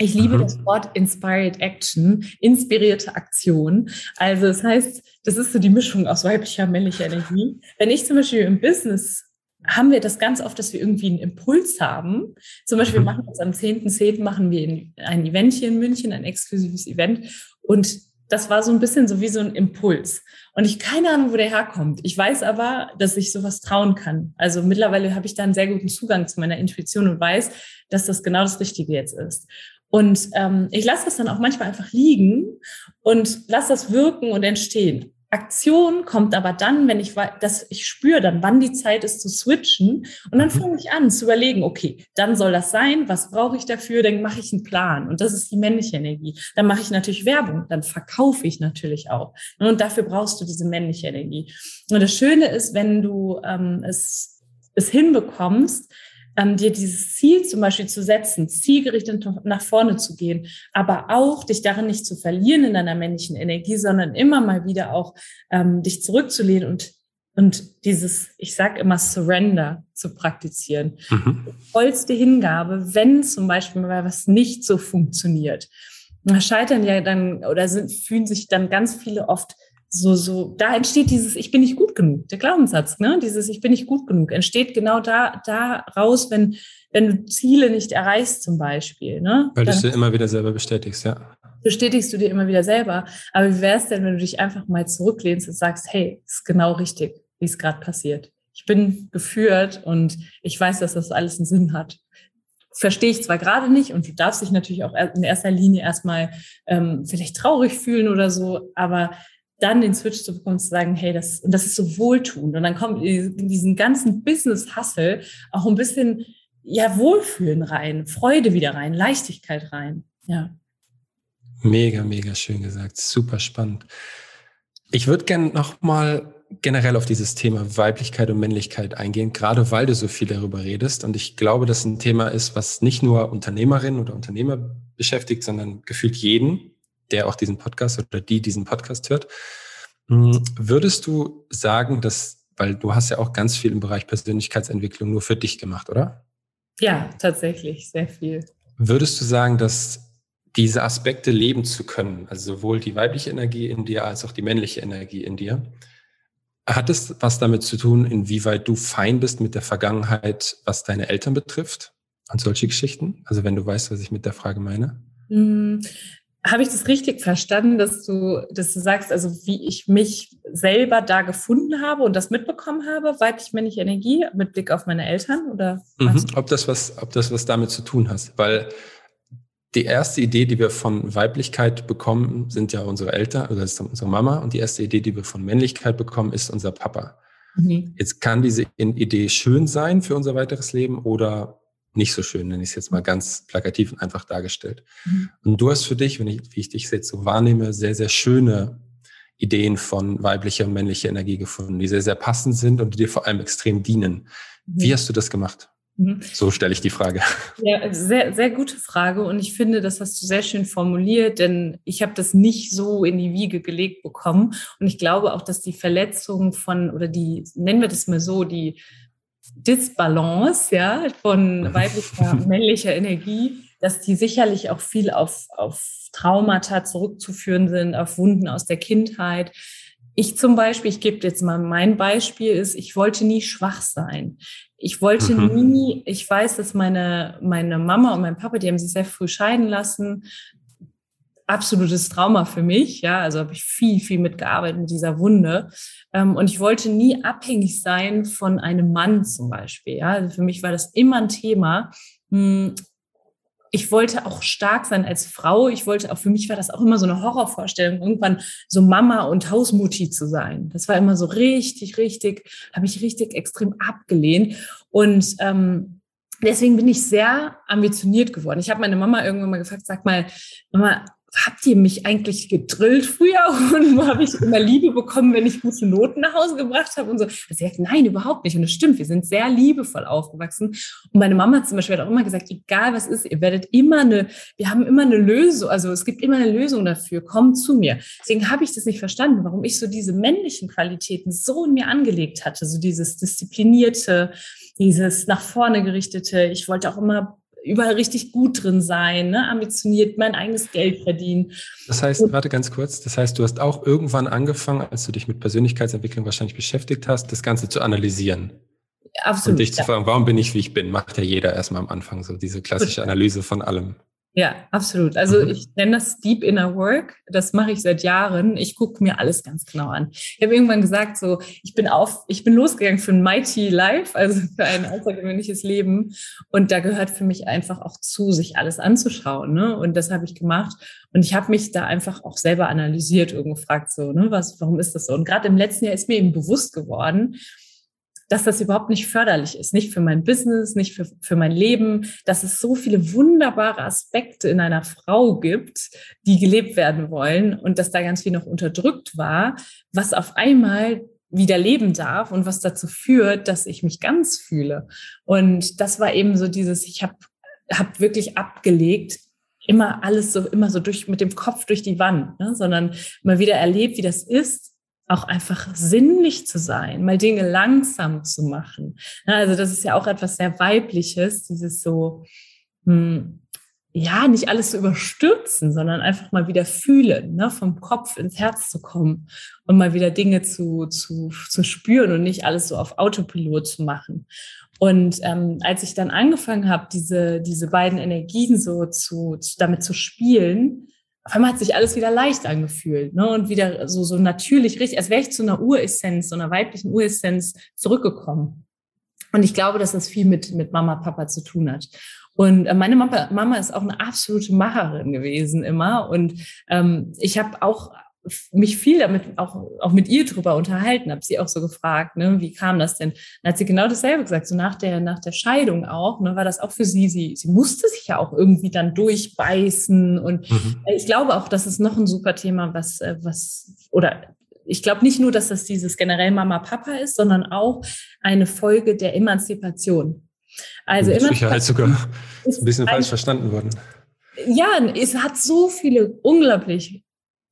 Ich liebe mhm. das Wort Inspired Action, inspirierte Aktion. Also das heißt, das ist so die Mischung aus weiblicher und männlicher Energie. Wenn ich zum Beispiel im Business haben wir das ganz oft, dass wir irgendwie einen Impuls haben. Zum Beispiel mhm. machen wir jetzt am 10.10. machen wir ein Event hier in München, ein exklusives Event. Und das war so ein bisschen so wie so ein Impuls. Und ich keine Ahnung, wo der herkommt. Ich weiß aber, dass ich sowas trauen kann. Also mittlerweile habe ich da einen sehr guten Zugang zu meiner Intuition und weiß, dass das genau das Richtige jetzt ist. Und ähm, ich lasse das dann auch manchmal einfach liegen und lasse das wirken und entstehen. Aktion kommt aber dann, wenn ich dass ich spüre dann, wann die Zeit ist zu switchen. Und dann mhm. fange ich an zu überlegen, okay, dann soll das sein, was brauche ich dafür, dann mache ich einen Plan. Und das ist die männliche Energie. Dann mache ich natürlich Werbung, dann verkaufe ich natürlich auch. Und dafür brauchst du diese männliche Energie. Und das Schöne ist, wenn du ähm, es, es hinbekommst, ähm, dir dieses Ziel zum Beispiel zu setzen, zielgerichtet nach vorne zu gehen, aber auch dich darin nicht zu verlieren in deiner männlichen Energie, sondern immer mal wieder auch ähm, dich zurückzulehnen und und dieses, ich sag immer Surrender zu praktizieren. Mhm. Vollste Hingabe, wenn zum Beispiel mal was nicht so funktioniert. Scheitern ja dann oder sind, fühlen sich dann ganz viele oft so, so, da entsteht dieses, ich bin nicht gut genug, der Glaubenssatz, ne? Dieses, ich bin nicht gut genug, entsteht genau da, da raus, wenn, wenn du Ziele nicht erreichst, zum Beispiel, ne? Weil du es dir immer wieder selber bestätigst, ja. Bestätigst du dir immer wieder selber. Aber wie wäre es denn, wenn du dich einfach mal zurücklehnst und sagst, hey, ist genau richtig, wie es gerade passiert. Ich bin geführt und ich weiß, dass das alles einen Sinn hat verstehe ich zwar gerade nicht und du darfst dich natürlich auch in erster Linie erstmal ähm, vielleicht traurig fühlen oder so, aber dann den Switch zu bekommen, zu sagen, hey, das, und das ist so wohltuend. Und dann kommt in diesen ganzen Business-Hustle auch ein bisschen, ja, Wohlfühlen rein, Freude wieder rein, Leichtigkeit rein. Ja. Mega, mega schön gesagt. Super spannend. Ich würde gerne nochmal generell auf dieses Thema Weiblichkeit und Männlichkeit eingehen, gerade weil du so viel darüber redest. Und ich glaube, dass ein Thema ist, was nicht nur Unternehmerinnen oder Unternehmer beschäftigt, sondern gefühlt jeden, der auch diesen Podcast oder die diesen Podcast hört. Hm, würdest du sagen, dass, weil du hast ja auch ganz viel im Bereich Persönlichkeitsentwicklung nur für dich gemacht, oder? Ja, tatsächlich, sehr viel. Würdest du sagen, dass diese Aspekte leben zu können, also sowohl die weibliche Energie in dir als auch die männliche Energie in dir, hat es was damit zu tun, inwieweit du fein bist mit der Vergangenheit, was deine Eltern betrifft und solche Geschichten? Also wenn du weißt, was ich mit der Frage meine? Habe ich das richtig verstanden, dass du, dass du sagst, also wie ich mich selber da gefunden habe und das mitbekommen habe, weiblich-männliche Energie mit Blick auf meine Eltern? Oder mhm, ob, das was, ob das was damit zu tun hat? Weil die erste Idee, die wir von Weiblichkeit bekommen, sind ja unsere Eltern, oder ist unsere Mama. Und die erste Idee, die wir von Männlichkeit bekommen, ist unser Papa. Mhm. Jetzt kann diese Idee schön sein für unser weiteres Leben oder nicht so schön, nenne ich es jetzt mal ganz plakativ und einfach dargestellt. Mhm. Und du hast für dich, wenn ich, wie ich dich jetzt so wahrnehme, sehr, sehr schöne Ideen von weiblicher und männlicher Energie gefunden, die sehr, sehr passend sind und die dir vor allem extrem dienen. Mhm. Wie hast du das gemacht? Mhm. So stelle ich die Frage. Ja, sehr, sehr gute Frage. Und ich finde, das hast du sehr schön formuliert, denn ich habe das nicht so in die Wiege gelegt bekommen. Und ich glaube auch, dass die Verletzung von, oder die, nennen wir das mal so, die Disbalance ja, von weiblicher und männlicher Energie, dass die sicherlich auch viel auf, auf Traumata zurückzuführen sind, auf Wunden aus der Kindheit. Ich zum Beispiel, ich gebe jetzt mal mein Beispiel, ist, ich wollte nie schwach sein. Ich wollte mhm. nie, ich weiß, dass meine, meine Mama und mein Papa, die haben sich sehr früh scheiden lassen. Absolutes Trauma für mich, ja. Also habe ich viel, viel mitgearbeitet mit dieser Wunde. Ähm, und ich wollte nie abhängig sein von einem Mann zum Beispiel, ja. Also für mich war das immer ein Thema. Hm, ich wollte auch stark sein als Frau. Ich wollte auch, für mich war das auch immer so eine Horrorvorstellung, irgendwann so Mama und Hausmutti zu sein. Das war immer so richtig, richtig, habe ich richtig extrem abgelehnt. Und ähm, deswegen bin ich sehr ambitioniert geworden. Ich habe meine Mama irgendwann mal gefragt, sag mal, Mama, habt ihr mich eigentlich gedrillt früher und habe ich immer Liebe bekommen, wenn ich gute Noten nach Hause gebracht habe und so. Sie sagt, nein, überhaupt nicht. Und das stimmt, wir sind sehr liebevoll aufgewachsen. Und meine Mama zum Beispiel hat auch immer gesagt, egal was ist, ihr werdet immer eine, wir haben immer eine Lösung, also es gibt immer eine Lösung dafür, kommt zu mir. Deswegen habe ich das nicht verstanden, warum ich so diese männlichen Qualitäten so in mir angelegt hatte, so dieses disziplinierte, dieses nach vorne gerichtete. Ich wollte auch immer überall richtig gut drin sein, ne? ambitioniert, mein eigenes Geld verdienen. Das heißt, und, warte ganz kurz, das heißt, du hast auch irgendwann angefangen, als du dich mit Persönlichkeitsentwicklung wahrscheinlich beschäftigt hast, das Ganze zu analysieren. Absolut. Und dich ja. zu fragen, warum bin ich, wie ich bin, macht ja jeder erstmal am Anfang so diese klassische Analyse von allem. Ja, absolut. Also mhm. ich nenne das Deep Inner Work. Das mache ich seit Jahren. Ich gucke mir alles ganz genau an. Ich habe irgendwann gesagt, so ich bin auf, ich bin losgegangen für ein Mighty Life, also für ein außergewöhnliches Leben. Und da gehört für mich einfach auch zu, sich alles anzuschauen. Ne? Und das habe ich gemacht. Und ich habe mich da einfach auch selber analysiert und gefragt, so, ne, was, warum ist das so? Und gerade im letzten Jahr ist mir eben bewusst geworden, dass das überhaupt nicht förderlich ist, nicht für mein Business, nicht für, für mein Leben, dass es so viele wunderbare Aspekte in einer Frau gibt, die gelebt werden wollen und dass da ganz viel noch unterdrückt war, was auf einmal wieder leben darf und was dazu führt, dass ich mich ganz fühle. Und das war eben so dieses, ich habe hab wirklich abgelegt, immer alles so, immer so durch, mit dem Kopf durch die Wand, ne? sondern mal wieder erlebt, wie das ist, auch einfach sinnlich zu sein, mal Dinge langsam zu machen. Also das ist ja auch etwas sehr Weibliches, dieses so, hm, ja, nicht alles zu überstürzen, sondern einfach mal wieder fühlen, ne? vom Kopf ins Herz zu kommen und mal wieder Dinge zu, zu, zu spüren und nicht alles so auf Autopilot zu machen. Und ähm, als ich dann angefangen habe, diese, diese beiden Energien so zu, zu damit zu spielen, auf einmal hat sich alles wieder leicht angefühlt ne? und wieder so, so natürlich richtig, als wäre ich zu einer Uressenz, so einer weiblichen Uressenz zurückgekommen. Und ich glaube, dass das viel mit, mit Mama, Papa zu tun hat. Und äh, meine Mama, Mama ist auch eine absolute Macherin gewesen immer. Und ähm, ich habe auch mich viel damit auch, auch mit ihr drüber unterhalten, habe sie auch so gefragt, ne, wie kam das denn? Dann hat sie genau dasselbe gesagt, so nach der, nach der Scheidung auch, ne, war das auch für sie, sie, sie musste sich ja auch irgendwie dann durchbeißen und mhm. ich glaube auch, das ist noch ein super Thema, was, äh, was, oder ich glaube nicht nur, dass das dieses generell Mama-Papa ist, sondern auch eine Folge der Emanzipation. Also Mit Sicherheit sogar ist ein bisschen falsch verstanden worden. Ja, es hat so viele unglaublich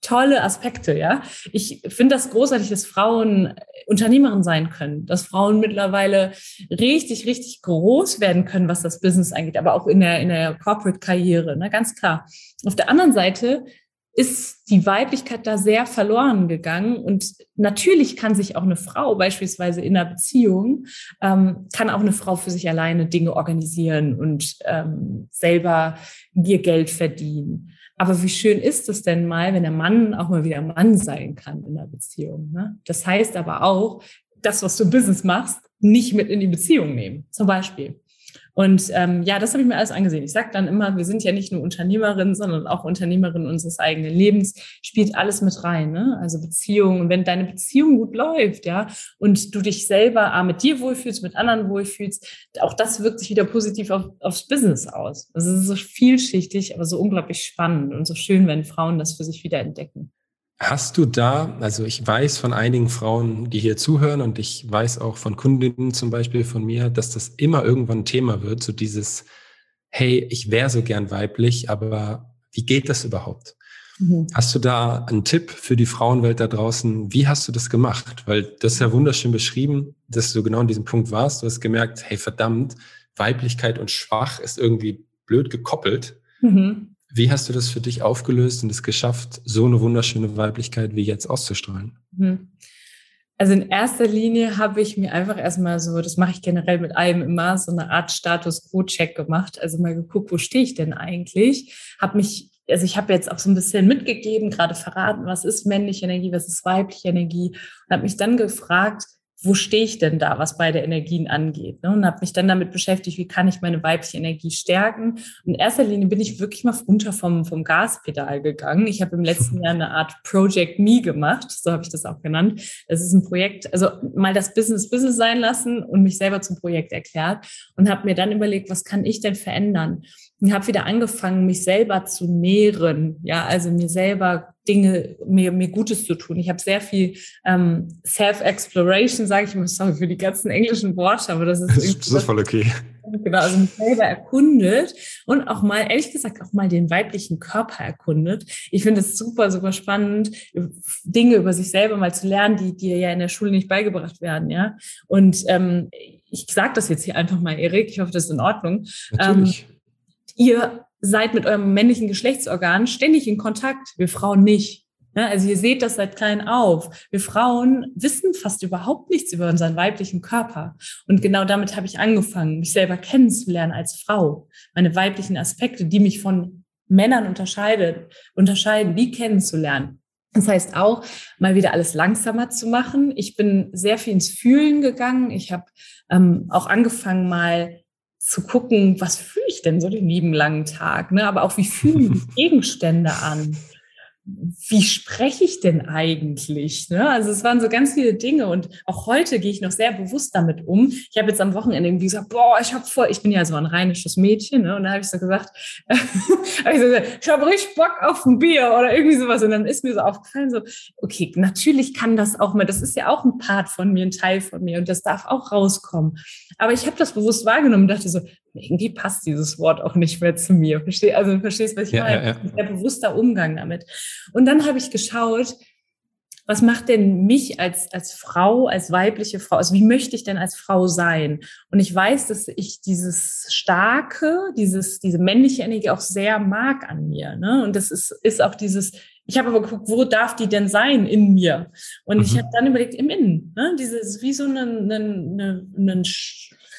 tolle Aspekte, ja. Ich finde das großartig, dass Frauen Unternehmerin sein können, dass Frauen mittlerweile richtig, richtig groß werden können, was das Business angeht, aber auch in der, in der Corporate-Karriere, ne, ganz klar. Auf der anderen Seite ist die Weiblichkeit da sehr verloren gegangen. Und natürlich kann sich auch eine Frau beispielsweise in einer Beziehung, ähm, kann auch eine Frau für sich alleine Dinge organisieren und ähm, selber ihr Geld verdienen. Aber wie schön ist es denn mal, wenn der Mann auch mal wieder Mann sein kann in der Beziehung? Ne? Das heißt aber auch, das, was du Business machst, nicht mit in die Beziehung nehmen, zum Beispiel. Und ähm, ja, das habe ich mir alles angesehen. Ich sage dann immer, wir sind ja nicht nur Unternehmerin, sondern auch Unternehmerin unseres eigenen Lebens, spielt alles mit rein. Ne? Also Beziehungen. Und wenn deine Beziehung gut läuft, ja, und du dich selber ah, mit dir wohlfühlst, mit anderen wohlfühlst, auch das wirkt sich wieder positiv auf, aufs Business aus. Also es ist so vielschichtig, aber so unglaublich spannend und so schön, wenn Frauen das für sich wieder entdecken. Hast du da, also ich weiß von einigen Frauen, die hier zuhören und ich weiß auch von Kundinnen zum Beispiel von mir, dass das immer irgendwann ein Thema wird, so dieses, hey, ich wäre so gern weiblich, aber wie geht das überhaupt? Mhm. Hast du da einen Tipp für die Frauenwelt da draußen? Wie hast du das gemacht? Weil das ist ja wunderschön beschrieben, dass du genau an diesem Punkt warst. Du hast gemerkt, hey, verdammt, Weiblichkeit und schwach ist irgendwie blöd gekoppelt. Mhm. Wie hast du das für dich aufgelöst und es geschafft, so eine wunderschöne Weiblichkeit wie jetzt auszustrahlen? Mhm. Also in erster Linie habe ich mir einfach erstmal so, das mache ich generell mit allem immer, so eine Art Status Quo-Check gemacht. Also mal geguckt, wo stehe ich denn eigentlich? Habe mich, also ich habe jetzt auch so ein bisschen mitgegeben, gerade verraten, was ist männliche Energie, was ist weibliche Energie und habe mich dann gefragt, wo stehe ich denn da, was beide Energien angeht. Ne? Und habe mich dann damit beschäftigt, wie kann ich meine weibliche Energie stärken. Und in erster Linie bin ich wirklich mal runter vom, vom Gaspedal gegangen. Ich habe im letzten Jahr eine Art Project Me gemacht, so habe ich das auch genannt. Das ist ein Projekt, also mal das Business Business sein lassen und mich selber zum Projekt erklärt und habe mir dann überlegt, was kann ich denn verändern? Und habe wieder angefangen, mich selber zu nähren, ja, also mir selber Dinge, mir, mir Gutes zu tun. Ich habe sehr viel ähm, Self-Exploration, sage ich immer, sorry für die ganzen englischen Worte, aber das ist, das ist, das ist voll okay. Genau, also mich selber erkundet und auch mal, ehrlich gesagt, auch mal den weiblichen Körper erkundet. Ich finde es super, super spannend, Dinge über sich selber mal zu lernen, die dir ja in der Schule nicht beigebracht werden, ja. Und ähm, ich sage das jetzt hier einfach mal, Erik, ich hoffe, das ist in Ordnung. Natürlich. Ähm, ihr seid mit eurem männlichen Geschlechtsorgan ständig in Kontakt, wir Frauen nicht. Ja, also ihr seht das seit klein auf. Wir Frauen wissen fast überhaupt nichts über unseren weiblichen Körper. Und genau damit habe ich angefangen, mich selber kennenzulernen als Frau. Meine weiblichen Aspekte, die mich von Männern unterscheidet, unterscheiden, die kennenzulernen. Das heißt auch, mal wieder alles langsamer zu machen. Ich bin sehr viel ins Fühlen gegangen. Ich habe ähm, auch angefangen, mal zu gucken, was fühle ich denn so den lieben langen Tag, ne? aber auch wie fühlen die Gegenstände an wie spreche ich denn eigentlich? Ne? Also es waren so ganz viele Dinge und auch heute gehe ich noch sehr bewusst damit um. Ich habe jetzt am Wochenende irgendwie gesagt, boah, ich habe voll, ich bin ja so ein rheinisches Mädchen, ne? und da habe ich so gesagt, ich, so ich habe richtig Bock auf ein Bier oder irgendwie sowas und dann ist mir so aufgefallen, so, okay, natürlich kann das auch mal, das ist ja auch ein Part von mir, ein Teil von mir und das darf auch rauskommen. Aber ich habe das bewusst wahrgenommen und dachte so, irgendwie passt dieses Wort auch nicht mehr zu mir. Versteh, also verstehst, was ich ja, meine? Ja, ja. Der bewusster Umgang damit. Und dann habe ich geschaut, was macht denn mich als, als Frau, als weibliche Frau, also wie möchte ich denn als Frau sein? Und ich weiß, dass ich dieses starke, dieses, diese männliche Energie auch sehr mag an mir. Ne? Und das ist, ist auch dieses, ich habe aber geguckt, wo darf die denn sein in mir? Und mhm. ich habe dann überlegt, im Innen. Ne? Dieses, wie so ein, ein, ein, ein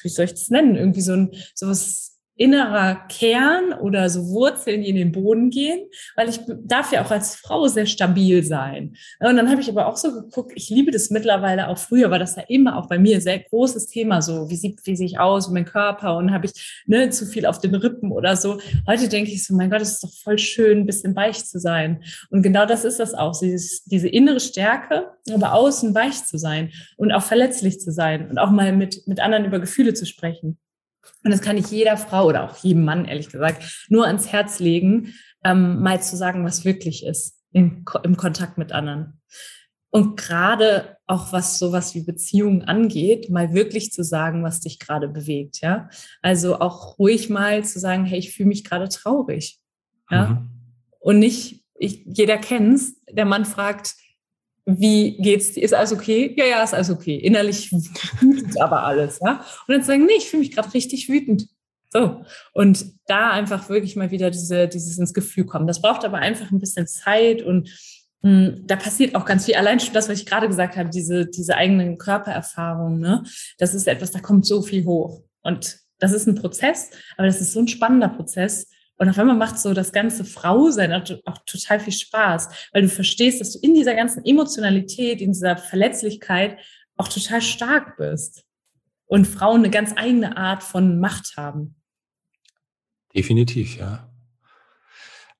wie soll ich das nennen? Irgendwie so ein, so was innerer Kern oder so Wurzeln, die in den Boden gehen, weil ich darf ja auch als Frau sehr stabil sein. Und dann habe ich aber auch so geguckt, ich liebe das mittlerweile auch früher, war das ja immer auch bei mir ein sehr großes Thema, so wie sieht, wie sehe ich aus, mein Körper und habe ich ne, zu viel auf den Rippen oder so. Heute denke ich so, mein Gott, es ist doch voll schön, ein bisschen weich zu sein. Und genau das ist das auch, dieses, diese innere Stärke, aber außen weich zu sein und auch verletzlich zu sein und auch mal mit, mit anderen über Gefühle zu sprechen. Und das kann ich jeder Frau oder auch jedem Mann, ehrlich gesagt, nur ans Herz legen, ähm, mal zu sagen, was wirklich ist in, im Kontakt mit anderen. Und gerade auch was sowas wie Beziehungen angeht, mal wirklich zu sagen, was dich gerade bewegt, ja. Also auch ruhig mal zu sagen, hey, ich fühle mich gerade traurig, ja. Mhm. Und nicht, ich, jeder kennt's, der Mann fragt, wie geht's dir? Ist alles okay? Ja, ja, ist alles okay. Innerlich wütend aber alles, ja. Und dann sagen, nee, ich fühle mich gerade richtig wütend. So. Und da einfach wirklich mal wieder diese, dieses ins Gefühl kommen. Das braucht aber einfach ein bisschen Zeit und hm, da passiert auch ganz viel. Allein schon das, was ich gerade gesagt habe, diese, diese eigenen Körpererfahrungen, ne? das ist etwas, da kommt so viel hoch. Und das ist ein Prozess, aber das ist so ein spannender Prozess. Und auf einmal macht so das ganze Frausein auch total viel Spaß, weil du verstehst, dass du in dieser ganzen Emotionalität, in dieser Verletzlichkeit auch total stark bist. Und Frauen eine ganz eigene Art von Macht haben. Definitiv, ja.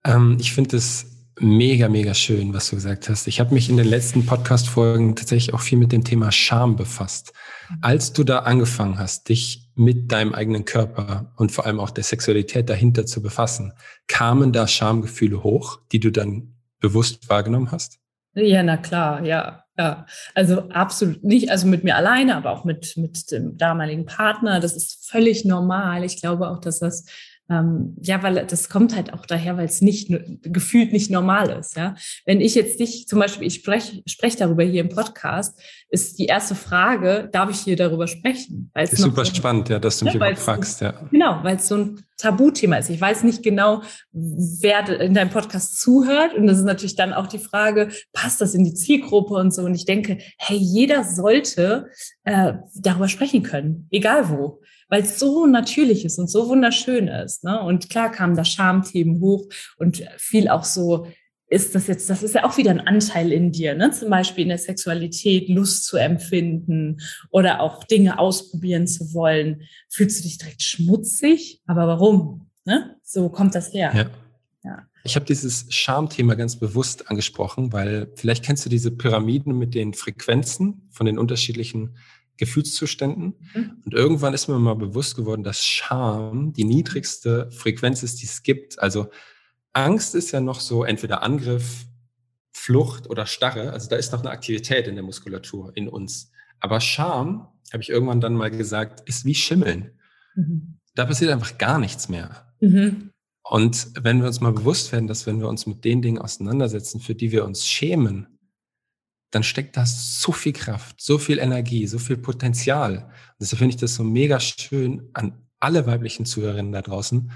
Ähm, ich finde es mega, mega schön, was du gesagt hast. Ich habe mich in den letzten Podcast-Folgen tatsächlich auch viel mit dem Thema Scham befasst. Als du da angefangen hast, dich mit deinem eigenen Körper und vor allem auch der Sexualität dahinter zu befassen, kamen da Schamgefühle hoch, die du dann bewusst wahrgenommen hast? Ja, na klar, ja. Ja, also absolut nicht, also mit mir alleine, aber auch mit, mit dem damaligen Partner. Das ist völlig normal. Ich glaube auch, dass das ähm, ja, weil das kommt halt auch daher, weil es nicht gefühlt nicht normal ist. Ja, wenn ich jetzt dich zum Beispiel, ich spreche sprech darüber hier im Podcast, ist die erste Frage, darf ich hier darüber sprechen? Weil es ist super so, spannend, ja, dass du mich ja, überhaupt fragst. Ja. Genau, weil es so ein Tabuthema ist. Ich weiß nicht genau, wer in deinem Podcast zuhört. Und das ist natürlich dann auch die Frage, passt das in die Zielgruppe und so? Und ich denke, hey, jeder sollte äh, darüber sprechen können, egal wo weil es so natürlich ist und so wunderschön ist. Ne? Und klar kamen da Schamthemen hoch und viel auch so, ist das jetzt, das ist ja auch wieder ein Anteil in dir, ne? zum Beispiel in der Sexualität Lust zu empfinden oder auch Dinge ausprobieren zu wollen. Fühlst du dich direkt schmutzig? Aber warum? Ne? So kommt das her. Ja. ja. Ich habe dieses Schamthema ganz bewusst angesprochen, weil vielleicht kennst du diese Pyramiden mit den Frequenzen von den unterschiedlichen Gefühlszuständen. Mhm. Und irgendwann ist mir mal bewusst geworden, dass Scham die niedrigste Frequenz ist, die es gibt. Also Angst ist ja noch so entweder Angriff, Flucht oder Starre. Also da ist noch eine Aktivität in der Muskulatur in uns. Aber Scham, habe ich irgendwann dann mal gesagt, ist wie Schimmeln. Mhm. Da passiert einfach gar nichts mehr. Mhm. Und wenn wir uns mal bewusst werden, dass wenn wir uns mit den Dingen auseinandersetzen, für die wir uns schämen, dann steckt da so viel Kraft, so viel Energie, so viel Potenzial. Und deshalb finde ich das so mega schön an alle weiblichen Zuhörerinnen da draußen,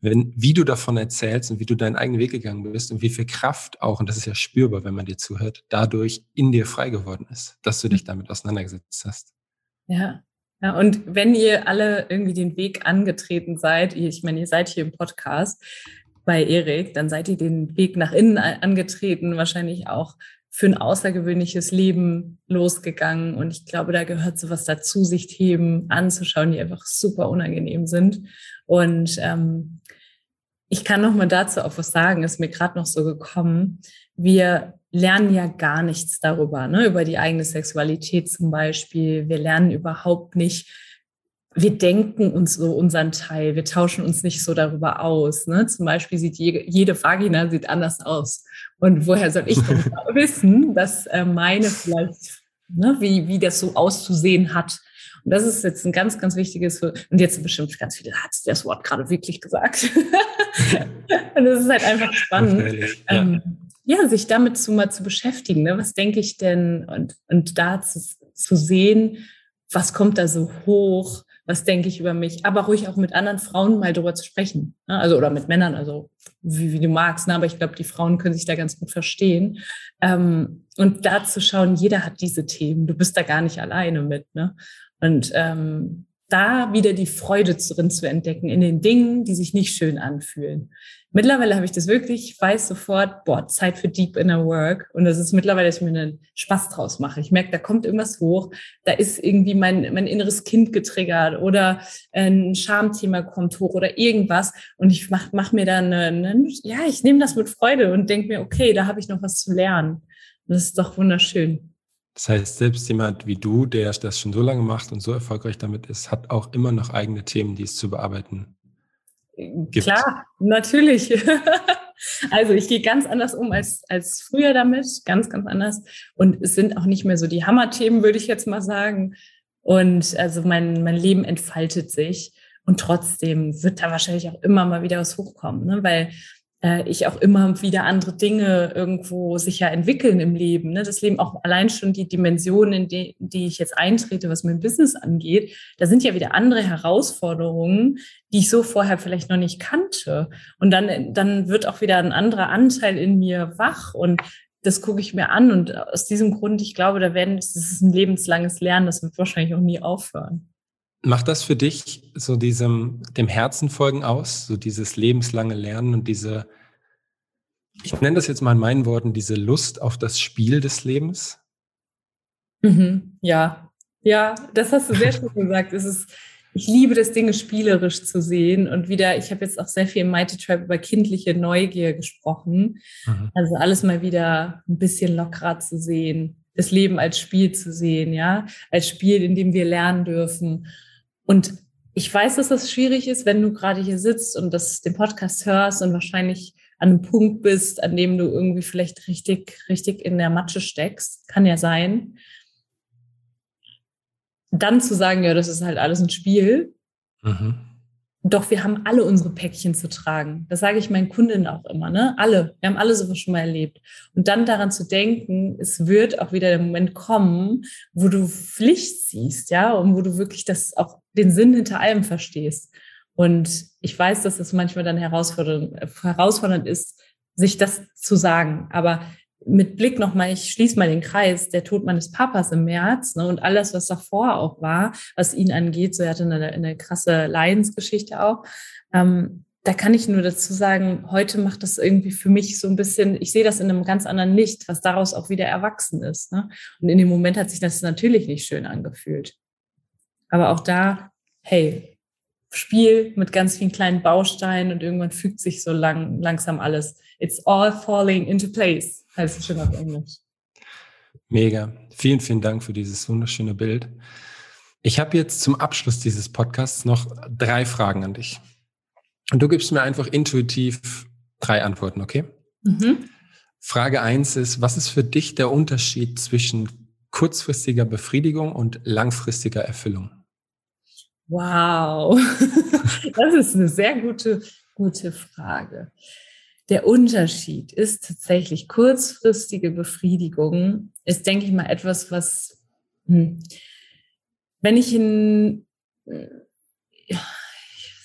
wenn, wie du davon erzählst und wie du deinen eigenen Weg gegangen bist und wie viel Kraft auch, und das ist ja spürbar, wenn man dir zuhört, dadurch in dir frei geworden ist, dass du dich damit auseinandergesetzt hast. Ja. Ja, und wenn ihr alle irgendwie den Weg angetreten seid, ich meine, ihr seid hier im Podcast bei Erik, dann seid ihr den Weg nach innen angetreten, wahrscheinlich auch für ein außergewöhnliches Leben losgegangen. Und ich glaube, da gehört sowas dazu, sich Themen anzuschauen, die einfach super unangenehm sind. Und ähm, ich kann noch mal dazu auch was sagen, ist mir gerade noch so gekommen. Wir lernen ja gar nichts darüber, ne? über die eigene Sexualität zum Beispiel. Wir lernen überhaupt nicht, wir denken uns so unseren Teil, wir tauschen uns nicht so darüber aus. Ne? Zum Beispiel sieht je, jede Vagina sieht anders aus. Und woher soll ich denn wissen, dass äh, meine vielleicht, ne, wie, wie das so auszusehen hat? Und das ist jetzt ein ganz, ganz wichtiges, und jetzt bestimmt ganz viele, hat das Wort gerade wirklich gesagt. und das ist halt einfach spannend. Ja. Ähm, ja, sich damit zu mal zu beschäftigen. Ne? Was denke ich denn? Und, und da zu, zu sehen, was kommt da so hoch? Was denke ich über mich, aber ruhig auch mit anderen Frauen mal darüber zu sprechen. Ne? Also oder mit Männern, also wie, wie du magst, ne? aber ich glaube, die Frauen können sich da ganz gut verstehen. Ähm, und da zu schauen, jeder hat diese Themen, du bist da gar nicht alleine mit. Ne? Und ähm, da wieder die Freude drin zu entdecken in den Dingen, die sich nicht schön anfühlen. Mittlerweile habe ich das wirklich, ich weiß sofort, boah, Zeit für Deep Inner Work. Und das ist mittlerweile, dass ich mir einen Spaß draus mache. Ich merke, da kommt irgendwas hoch, da ist irgendwie mein, mein inneres Kind getriggert oder ein Schamthema kommt hoch oder irgendwas. Und ich mache mach mir dann, eine, ja, ich nehme das mit Freude und denke mir, okay, da habe ich noch was zu lernen. Und das ist doch wunderschön. Das heißt, selbst jemand wie du, der das schon so lange macht und so erfolgreich damit ist, hat auch immer noch eigene Themen, die es zu bearbeiten gibt. Klar, natürlich. Also ich gehe ganz anders um als, als früher damit, ganz, ganz anders. Und es sind auch nicht mehr so die Hammerthemen, würde ich jetzt mal sagen. Und also mein, mein Leben entfaltet sich. Und trotzdem wird da wahrscheinlich auch immer mal wieder was hochkommen, ne? weil äh, ich auch immer wieder andere Dinge irgendwo sich ja entwickeln im Leben. Ne? Das Leben auch allein schon die Dimensionen, in die, die ich jetzt eintrete, was mein Business angeht, da sind ja wieder andere Herausforderungen, die ich so vorher vielleicht noch nicht kannte. Und dann, dann wird auch wieder ein anderer Anteil in mir wach und das gucke ich mir an und aus diesem Grund, ich glaube, da werden, das ist ein lebenslanges Lernen, das wird wahrscheinlich auch nie aufhören. Macht das für dich so diesem, dem Herzen folgen aus, so dieses lebenslange Lernen und diese, ich nenne das jetzt mal in meinen Worten, diese Lust auf das Spiel des Lebens? Mhm, ja, ja, das hast du sehr schön gesagt. Es ist, ich liebe das, Dinge spielerisch zu sehen. Und wieder, ich habe jetzt auch sehr viel im Mighty Tribe über kindliche Neugier gesprochen. Mhm. Also alles mal wieder ein bisschen lockerer zu sehen, das Leben als Spiel zu sehen, ja, als Spiel, in dem wir lernen dürfen. Und ich weiß, dass das schwierig ist, wenn du gerade hier sitzt und das, den Podcast hörst und wahrscheinlich an einem Punkt bist, an dem du irgendwie vielleicht richtig, richtig in der Matsche steckst. Kann ja sein. Dann zu sagen, ja, das ist halt alles ein Spiel. Mhm. Doch wir haben alle unsere Päckchen zu tragen. Das sage ich meinen Kundinnen auch immer, ne? Alle. Wir haben alle sowas schon mal erlebt. Und dann daran zu denken, es wird auch wieder der Moment kommen, wo du Pflicht siehst, ja, und wo du wirklich das auch den Sinn hinter allem verstehst. Und ich weiß, dass es manchmal dann herausfordernd, herausfordernd ist, sich das zu sagen. Aber mit Blick nochmal, ich schließe mal den Kreis, der Tod meines Papas im März ne, und alles, was davor auch war, was ihn angeht, so er hatte eine, eine krasse Leidensgeschichte auch. Ähm, da kann ich nur dazu sagen, heute macht das irgendwie für mich so ein bisschen, ich sehe das in einem ganz anderen Licht, was daraus auch wieder erwachsen ist. Ne? Und in dem Moment hat sich das natürlich nicht schön angefühlt. Aber auch da, hey, Spiel mit ganz vielen kleinen Bausteinen und irgendwann fügt sich so lang, langsam alles. It's all falling into place heißt es schon auf Englisch. Mega. Vielen, vielen Dank für dieses wunderschöne Bild. Ich habe jetzt zum Abschluss dieses Podcasts noch drei Fragen an dich. Und du gibst mir einfach intuitiv drei Antworten, okay? Mhm. Frage eins ist, was ist für dich der Unterschied zwischen kurzfristiger Befriedigung und langfristiger Erfüllung? Wow, das ist eine sehr gute, gute Frage. Der Unterschied ist tatsächlich kurzfristige Befriedigung, ist, denke ich mal, etwas, was, hm, wenn ich in, ja,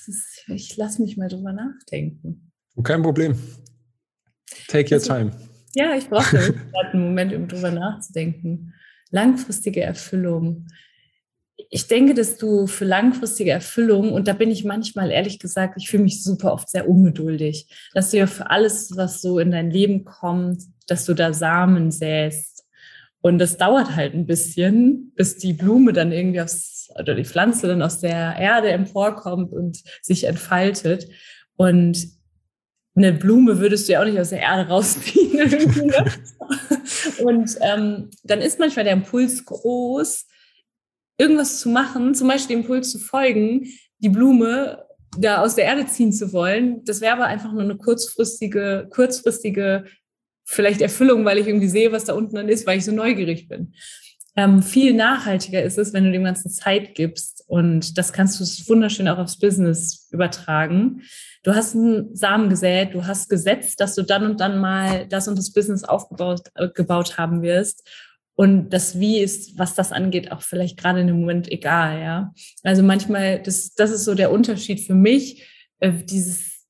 ich, ich lasse mich mal drüber nachdenken. Kein Problem. Take your also, time. Ja, ich brauche einen Moment, um drüber nachzudenken. Langfristige Erfüllung ich denke, dass du für langfristige Erfüllung, und da bin ich manchmal ehrlich gesagt, ich fühle mich super oft sehr ungeduldig, dass du ja für alles, was so in dein Leben kommt, dass du da Samen säst. Und das dauert halt ein bisschen, bis die Blume dann irgendwie aus, oder die Pflanze dann aus der Erde emporkommt und sich entfaltet. Und eine Blume würdest du ja auch nicht aus der Erde rausziehen. Ne? und ähm, dann ist manchmal der Impuls groß, irgendwas zu machen, zum Beispiel dem Impuls zu folgen, die Blume da aus der Erde ziehen zu wollen, das wäre aber einfach nur eine kurzfristige, kurzfristige vielleicht Erfüllung, weil ich irgendwie sehe, was da unten dann ist, weil ich so neugierig bin. Ähm, viel nachhaltiger ist es, wenn du dem Ganzen Zeit gibst. Und das kannst du wunderschön auch aufs Business übertragen. Du hast einen Samen gesät, du hast gesetzt, dass du dann und dann mal das und das Business aufgebaut äh, gebaut haben wirst. Und das Wie ist, was das angeht, auch vielleicht gerade in dem Moment egal, ja. Also manchmal, das, das ist so der Unterschied für mich, äh, dieses,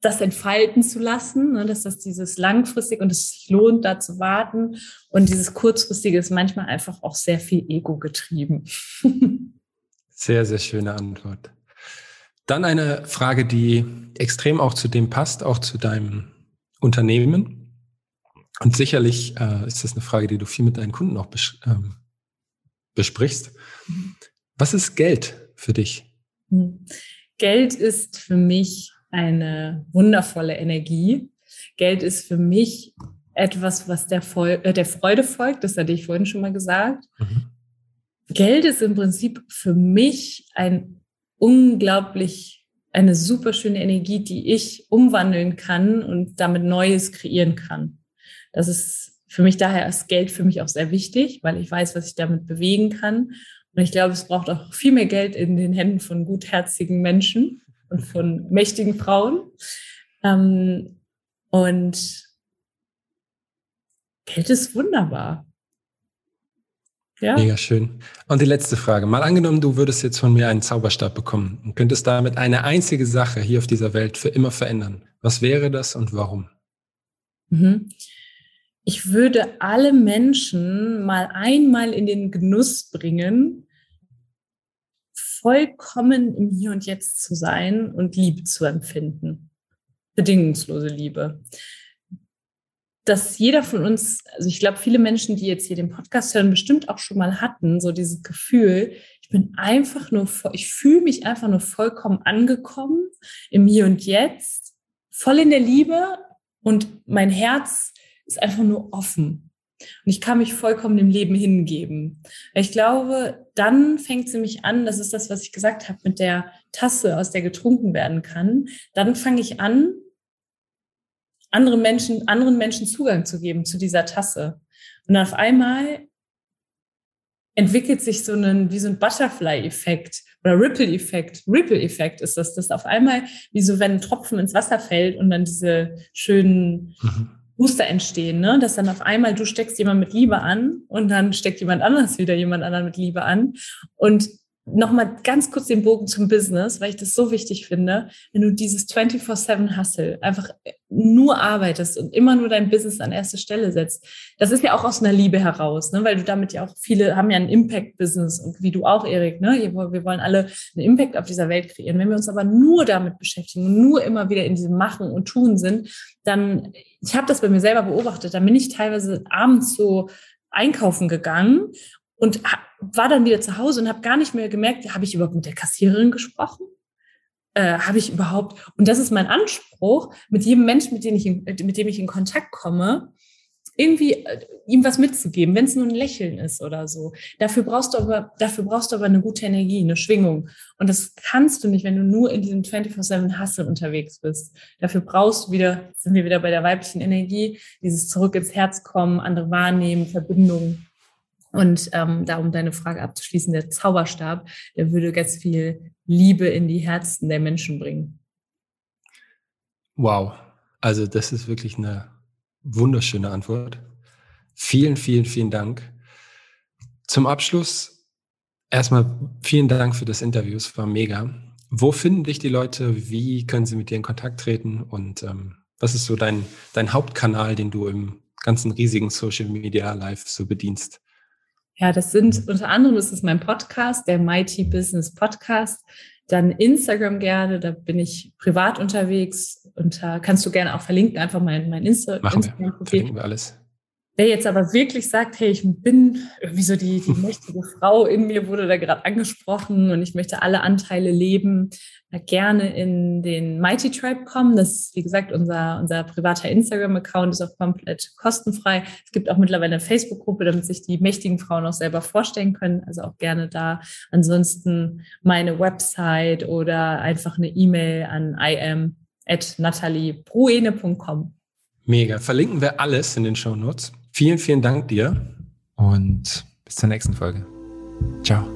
das entfalten zu lassen, ne, dass das dieses langfristig und es lohnt, da zu warten. Und dieses kurzfristige ist manchmal einfach auch sehr viel Ego getrieben. sehr, sehr schöne Antwort. Dann eine Frage, die extrem auch zu dem passt, auch zu deinem Unternehmen. Und sicherlich äh, ist das eine Frage, die du viel mit deinen Kunden auch bes ähm, besprichst. Was ist Geld für dich? Hm. Geld ist für mich eine wundervolle Energie. Geld ist für mich etwas, was der, Vol äh, der Freude folgt. Das hatte ich vorhin schon mal gesagt. Mhm. Geld ist im Prinzip für mich ein unglaublich eine super schöne Energie, die ich umwandeln kann und damit Neues kreieren kann. Das ist für mich daher ist Geld für mich auch sehr wichtig, weil ich weiß, was ich damit bewegen kann. Und ich glaube, es braucht auch viel mehr Geld in den Händen von gutherzigen Menschen und von mächtigen Frauen. Ähm, und Geld ist wunderbar. Ja. Mega schön. Und die letzte Frage. Mal angenommen, du würdest jetzt von mir einen Zauberstab bekommen und könntest damit eine einzige Sache hier auf dieser Welt für immer verändern. Was wäre das und warum? Mhm. Ich würde alle Menschen mal einmal in den Genuss bringen, vollkommen im Hier und Jetzt zu sein und Liebe zu empfinden. Bedingungslose Liebe dass jeder von uns, also ich glaube, viele Menschen, die jetzt hier den Podcast hören, bestimmt auch schon mal hatten, so dieses Gefühl, ich bin einfach nur, ich fühle mich einfach nur vollkommen angekommen im Hier und Jetzt, voll in der Liebe und mein Herz ist einfach nur offen. Und ich kann mich vollkommen dem Leben hingeben. Ich glaube, dann fängt sie mich an, das ist das, was ich gesagt habe, mit der Tasse, aus der getrunken werden kann. Dann fange ich an, andere Menschen, anderen Menschen Zugang zu geben zu dieser Tasse. Und auf einmal entwickelt sich so ein, wie so ein Butterfly-Effekt oder Ripple-Effekt. Ripple-Effekt ist das, das auf einmal wie so, wenn ein Tropfen ins Wasser fällt und dann diese schönen mhm. Booster entstehen, ne? dass dann auf einmal du steckst jemand mit Liebe an und dann steckt jemand anders wieder jemand anderen mit Liebe an. Und nochmal ganz kurz den Bogen zum Business, weil ich das so wichtig finde, wenn du dieses 24-7 Hustle einfach nur arbeitest und immer nur dein Business an erste Stelle setzt. Das ist ja auch aus einer Liebe heraus, ne? weil du damit ja auch viele haben ja ein Impact-Business und wie du auch, Erik, ne? wir wollen alle einen Impact auf dieser Welt kreieren. Wenn wir uns aber nur damit beschäftigen und nur immer wieder in diesem Machen und Tun sind, dann, ich habe das bei mir selber beobachtet, dann bin ich teilweise abends so einkaufen gegangen und war dann wieder zu Hause und habe gar nicht mehr gemerkt, habe ich überhaupt mit der Kassiererin gesprochen? Äh, habe ich überhaupt, und das ist mein Anspruch, mit jedem Menschen, mit dem ich in, mit dem ich in Kontakt komme, irgendwie äh, ihm was mitzugeben, wenn es nur ein Lächeln ist oder so. Dafür brauchst du aber, dafür brauchst du aber eine gute Energie, eine Schwingung. Und das kannst du nicht, wenn du nur in diesem 24-7 Hustle unterwegs bist. Dafür brauchst du wieder, sind wir wieder bei der weiblichen Energie, dieses zurück ins Herz kommen, andere wahrnehmen, Verbindung. Und ähm, da, um deine Frage abzuschließen, der Zauberstab, der würde ganz viel Liebe in die Herzen der Menschen bringen. Wow, also das ist wirklich eine wunderschöne Antwort. Vielen, vielen, vielen Dank. Zum Abschluss erstmal vielen Dank für das Interview, es war mega. Wo finden dich die Leute? Wie können sie mit dir in Kontakt treten? Und ähm, was ist so dein, dein Hauptkanal, den du im ganzen riesigen Social Media Live so bedienst? Ja, das sind unter anderem, ist mein Podcast, der Mighty Business Podcast. Dann Instagram gerne, da bin ich privat unterwegs und da kannst du gerne auch verlinken, einfach mein, mein Insta Instagram-Profil. Verlinken wir alles. Wer jetzt aber wirklich sagt, hey, ich bin irgendwie so die, die mächtige Frau in mir, wurde da gerade angesprochen und ich möchte alle Anteile leben, gerne in den Mighty Tribe kommen. Das ist, wie gesagt, unser, unser privater Instagram-Account, ist auch komplett kostenfrei. Es gibt auch mittlerweile eine Facebook-Gruppe, damit sich die mächtigen Frauen auch selber vorstellen können. Also auch gerne da. Ansonsten meine Website oder einfach eine E-Mail an im at nataliebruene.com. Mega. Verlinken wir alles in den Show Notes. Vielen, vielen Dank dir und bis zur nächsten Folge. Ciao.